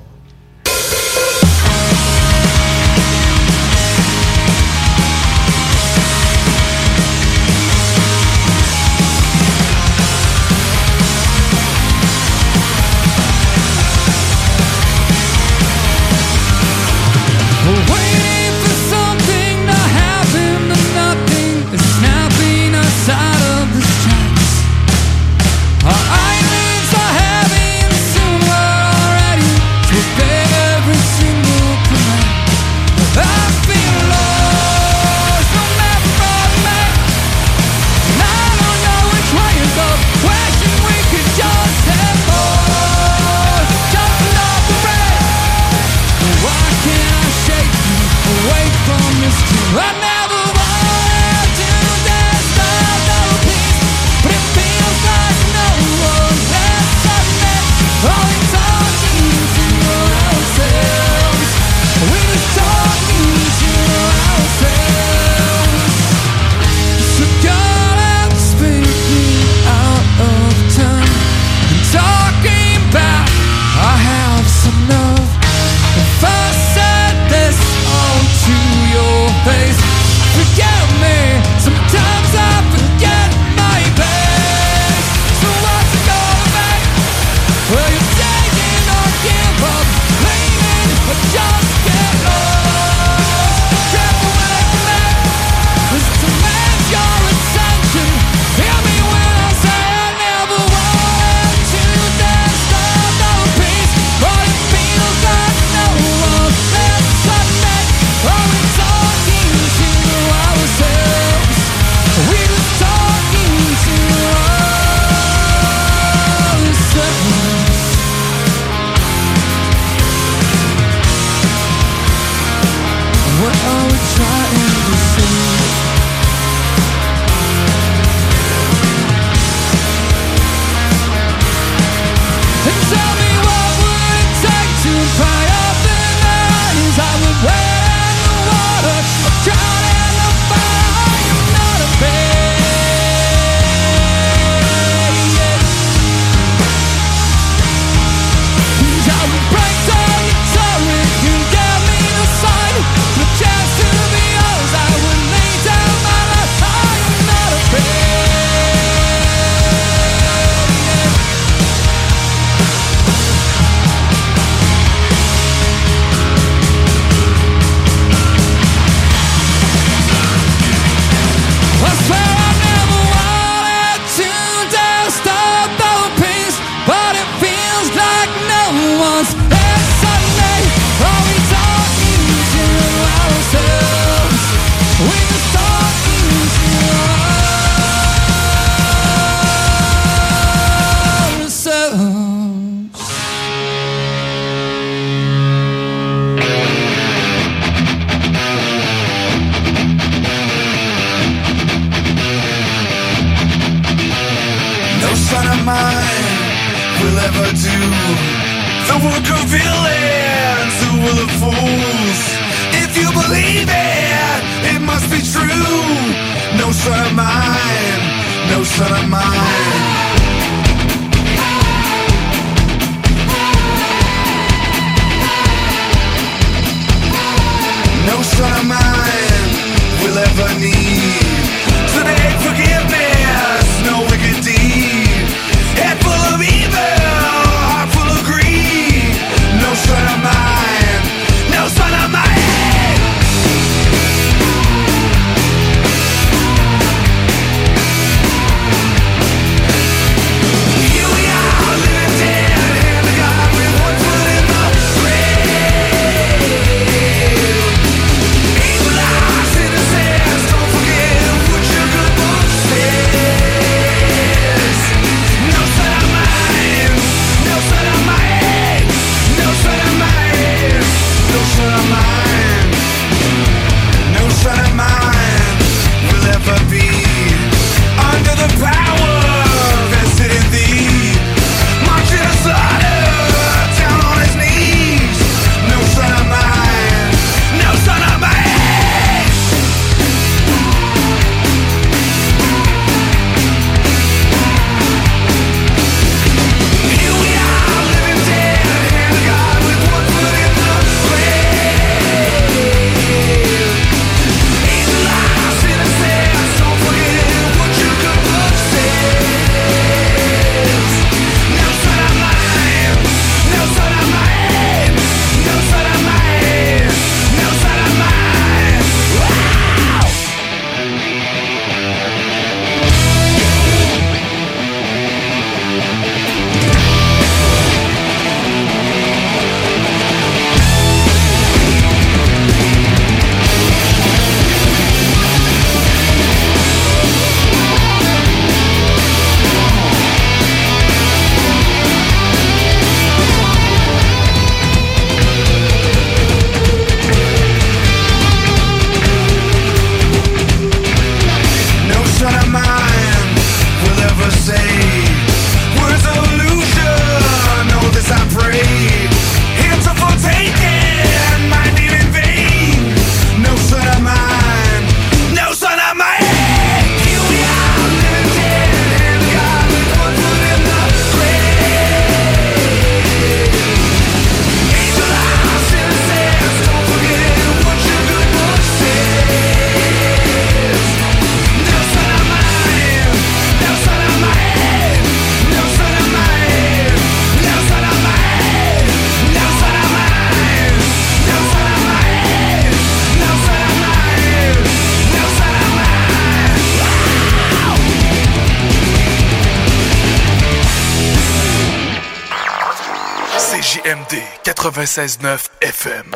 96.9 FM.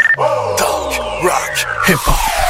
Talk, rock, hip-hop.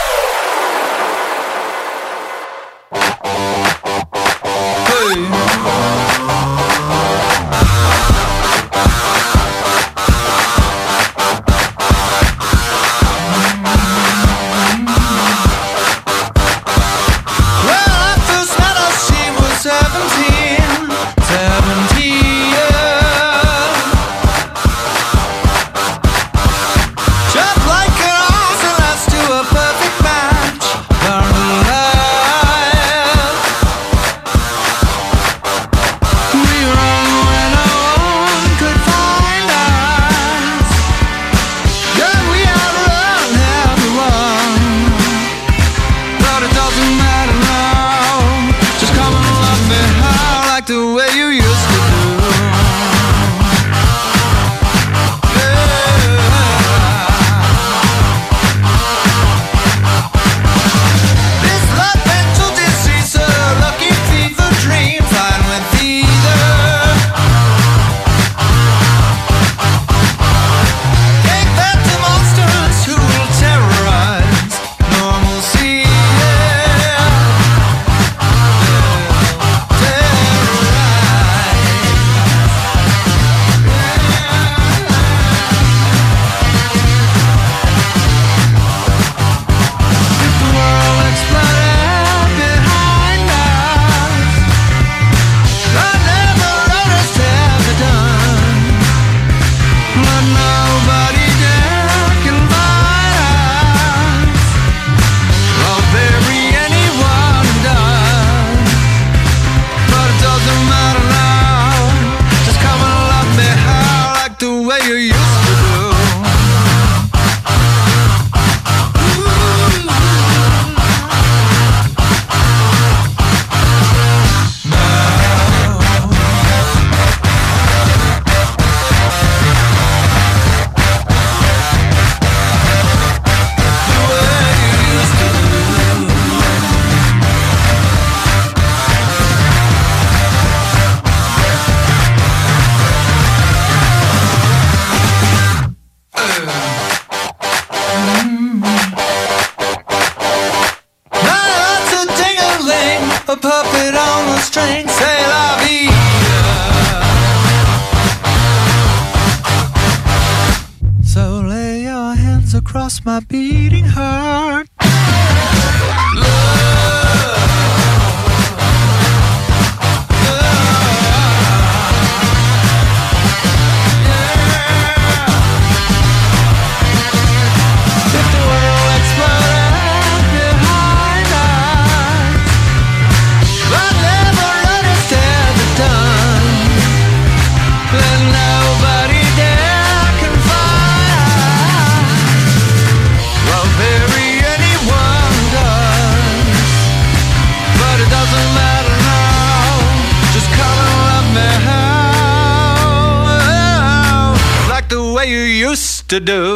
Do.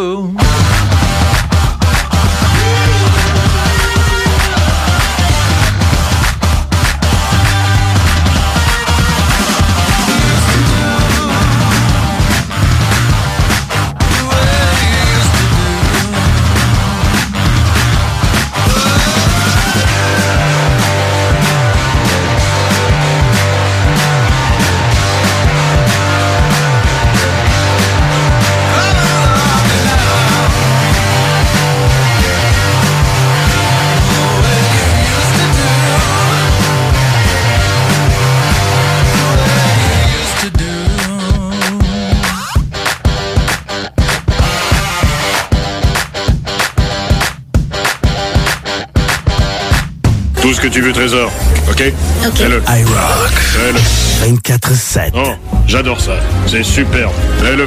Veux, Trésor. OK?
OK.
Fais-le.
iRock.
Fais-le.
24-7.
Oh, j'adore ça. C'est superbe. Fais-le.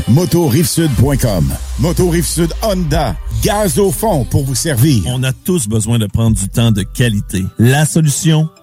motorivesud.com. Moto Rive-Sud Honda, gaz au fond pour vous servir.
On a tous besoin de prendre du temps de qualité. La solution,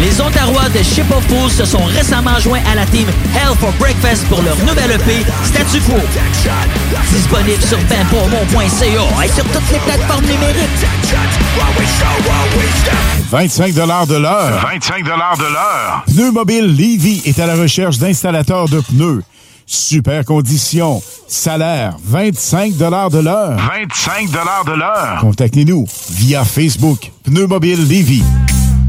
Les Ontarois de Ship of Fools se sont récemment joints à la team Hell for Breakfast pour leur nouvelle EP Statu Quo. Disponible sur benpourmont.ca et sur toutes les plateformes numériques.
25 de l'heure.
25 de l'heure.
Pneu Mobile Levy est à la recherche d'installateurs de pneus. Super conditions. Salaire 25 de l'heure.
25 de l'heure.
Contactez-nous via Facebook. Pneu Mobile Levy.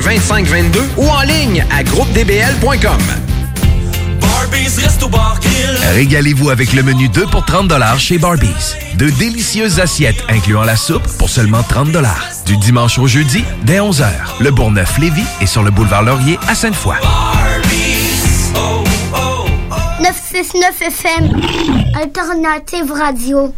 2522 ou en ligne à groupedbl.com.
Régalez-vous avec le menu 2 pour 30 chez Barbies. De délicieuses assiettes incluant la soupe pour seulement 30 Du dimanche au jeudi, dès 11h. Le Bourgneuf-Lévis est sur le boulevard Laurier à Sainte-Foy.
969 FM, Alternative Radio.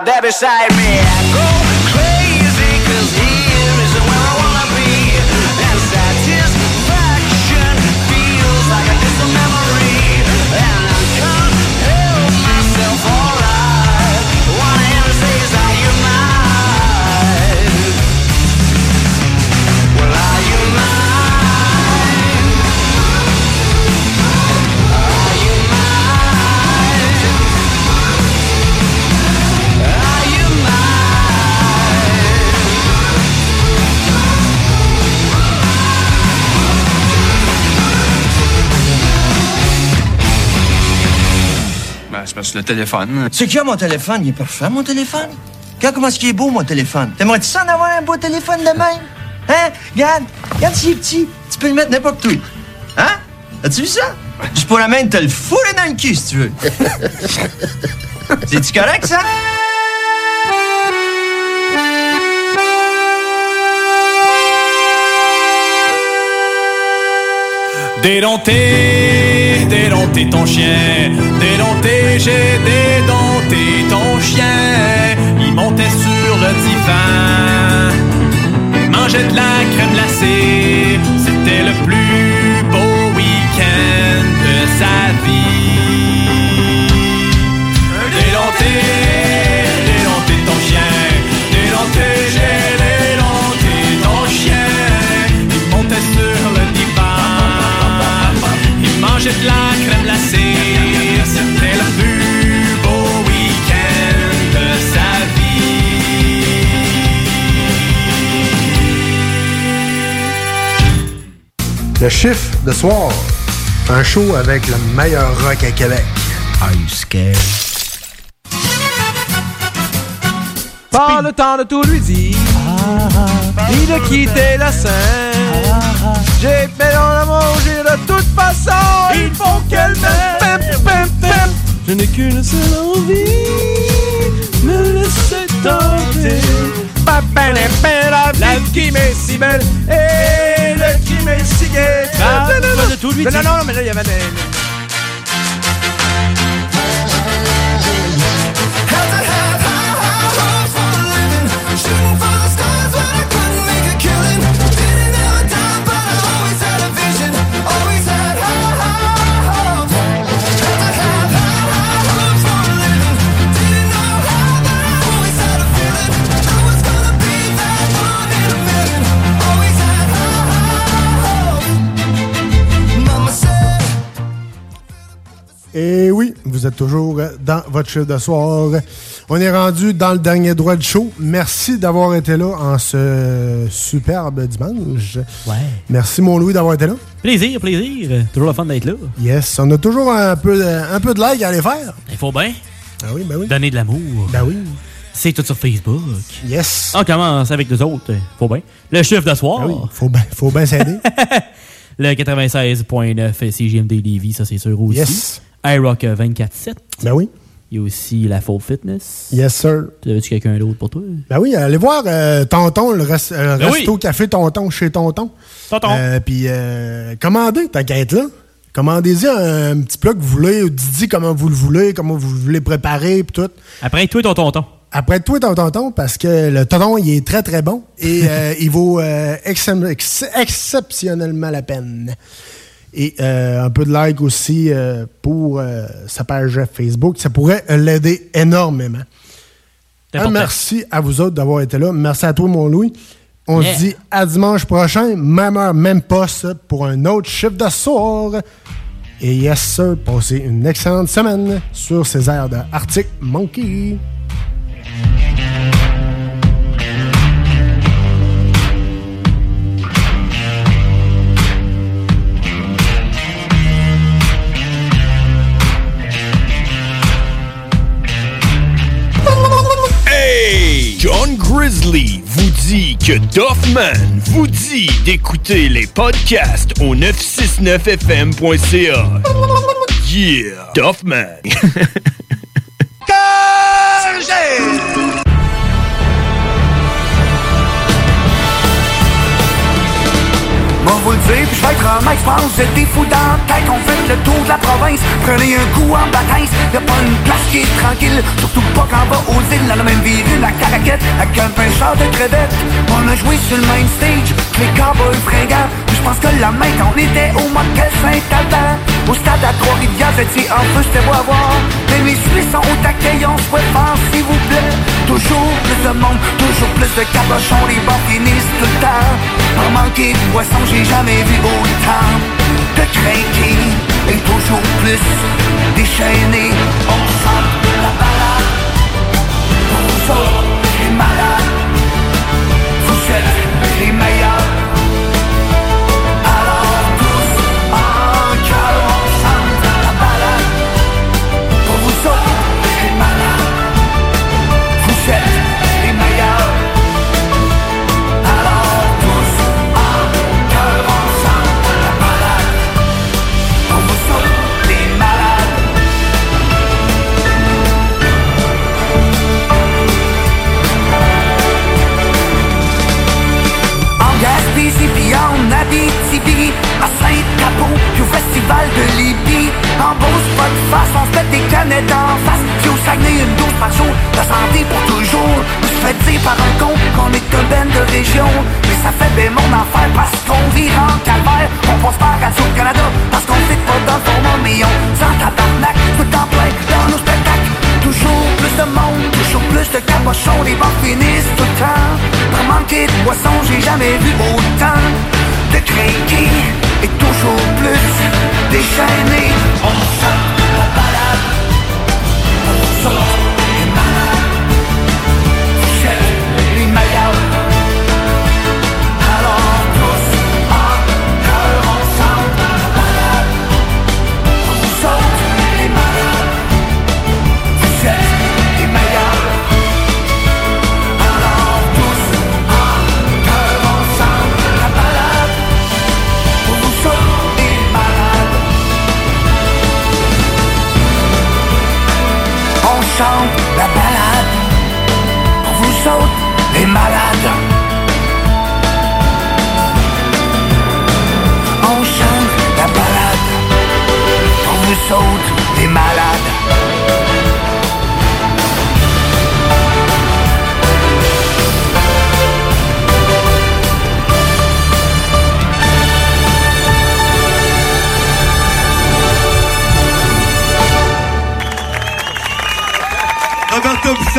Not right there beside me,
le téléphone. C'est qui a mon téléphone? Il est parfait, mon téléphone. Regarde comment est-ce qu'il est beau, mon téléphone. T'aimerais-tu ça en avoir un beau téléphone de même? Hein? Regarde, regarde s'il est petit. Tu peux le mettre n'importe où. Hein? As-tu vu ça? Juste pour la main, t'as le fourré dans le cul, si tu veux. C'est-tu correct, ça?
Dédompté, dédompté ton chien. Dédompté, j'ai dédompté ton chien. Il montait sur le divan. Mangeait de la crème glacée. C'était le plus de la crème glacée. C'était le plus beau week-end de sa
Le chiffre de soir. Un show avec le meilleur rock à Québec. Are you scared?
Pas le temps de tout lui dire, ni de quitter la scène. J'ai fait dans la manger de toute façon, il faut qu'elle m'aime. Je n'ai qu'une seule envie, me laisser tenter. La, qui m'est si belle et le qui m'est si gai.
Ah, pas de tout lui
Non,
dire.
non, non, mais là, il y avait des...
toujours dans votre chiffre de soir. On est rendu dans le dernier droit du show. Merci d'avoir été là en ce superbe dimanche.
Ouais.
Merci, mon Louis, d'avoir été là.
Plaisir, plaisir. Toujours le fun d'être là.
Yes, on a toujours un peu de, un peu de like à aller faire.
Il faut bien.
Ah oui, ben oui.
Donner de l'amour.
Ben oui.
C'est tout sur Facebook.
Yes.
On commence avec nous autres. Faut bien. Le chiffre de soir.
Ben oui, faut bien faut bien s'aider.
Le 96.9 CGMD Lévis, ça c'est sûr aussi.
Yes.
iRock euh, 24.7.
Ben oui.
Il y a aussi la Full Fitness.
Yes, sir.
Tu avais-tu quelqu'un d'autre pour toi?
Ben oui, allez voir euh, Tonton, le, res- euh,
Ben
resto
oui.
café Tonton chez Tonton.
Tonton.
Euh, Puis euh, commandez, t'inquiète là. Commandez-y un, petit plat que vous voulez, ou dites comment vous le voulez, comment vous voulez préparer, puis tout.
Après toi, ton tonton.
Après toi, ton tonton, parce que le tonton, il est très, très bon et euh, il vaut euh, ex- exceptionnellement la peine. Et euh, un peu de like aussi euh, pour euh, sa page Facebook. Ça pourrait l'aider énormément. Un merci à vous autres d'avoir été là. Merci à toi, mon Louis. On
Yeah.
se dit à dimanche prochain, même heure, même poste, pour un autre chiffre de soir. Et yes, sir, passez une excellente semaine sur ces airs de Arctic Monkey.
Grizzly vous dit que Doffman vous dit d'écouter les podcasts au 969fm.ca. Yeah! Doffman!
vous le dire, je vais être un mec, pense vous êtes des fous dans tête, on fait le tour de la province, prenez un coup en bataille, y'a pas une place qui est tranquille, surtout pas quand va aux îles, dans la même ville, la caraquette, avec un pincheur de crevettes, on a joué sur le main stage, les cowboys fringants, je pense que la main on était au Motel Saint-Albert, au stade à Trois-Rivières, j'étais en feu, c'était beau à voir, mais mes Suisses sont au taquet, on se prépare s'il vous plaît, toujours plus de monde, toujours plus de cabochons, les bars finissent tout le temps, par manquer de poisson, j'ai jamais vu autant de craquer et toujours plus déchaîné. On sent la balade, pour vous autres, les malades, vous êtes les meilleurs. Face, on se met des canettes en face. Puis au Saguenay, une dose par jour. La santé pour toujours. Je me fais dire par un con qu'on est un ben de région. Mais ça fait bien mon affaire parce qu'on vit en calvaire. On pense pas à Radio-Canada parce qu'on fait pas dans le format Mais on s'en tabarnak. Tout en plein dans nos spectacles. Toujours plus de monde, toujours plus de cabochons. Les bars finissent tout le temps. Par manquer de boissons, j'ai jamais vu autant De craquer et toujours plus. Déchaîné On chante la balade On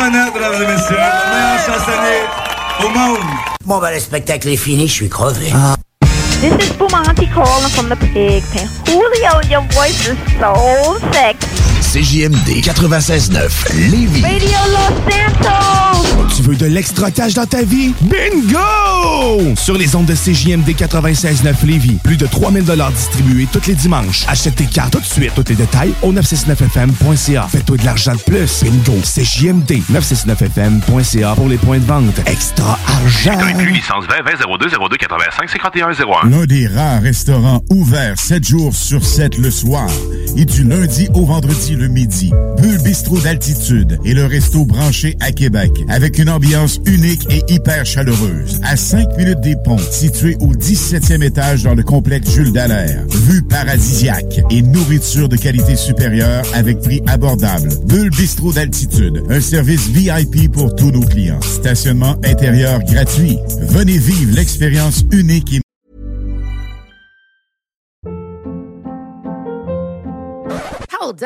Roberto mesdames et messieurs, le meilleur chansonnier au monde.
Bon, bah, le spectacle est fini, je suis crevé. Ah.
This is Bumanti calling from the pig pen. Julio, your voice is so sexy.
CJMD 96.9 Lévis.
Radio Los Santos!
Tu veux de l'extra cash dans ta vie? Bingo! Sur les ondes de CJMD 96.9 Lévis, plus de 3000 distribués tous les dimanches. Achète tes cartes tout de suite. Tous les détails au 969fm.ca. Fais-toi de l'argent de plus. Bingo! CJMD 969fm.ca pour les points de vente. Extra argent!
Inclus licence 20 20 02 02 85 51 01.
L'un des rares restaurants ouverts 7 jours sur 7 le soir et du lundi au vendredi le midi. Bulle d'altitude et le resto branché à Québec avec une ambiance unique et hyper chaleureuse. À 5 minutes des ponts, situé au 17e étage dans le complexe Jules Dallaire. Vue paradisiaque et nourriture de qualité supérieure avec prix abordable. Bulle Bistrot d'altitude, un service VIP pour tous nos clients. Stationnement intérieur gratuit. Venez vivre l'expérience unique et
Hold.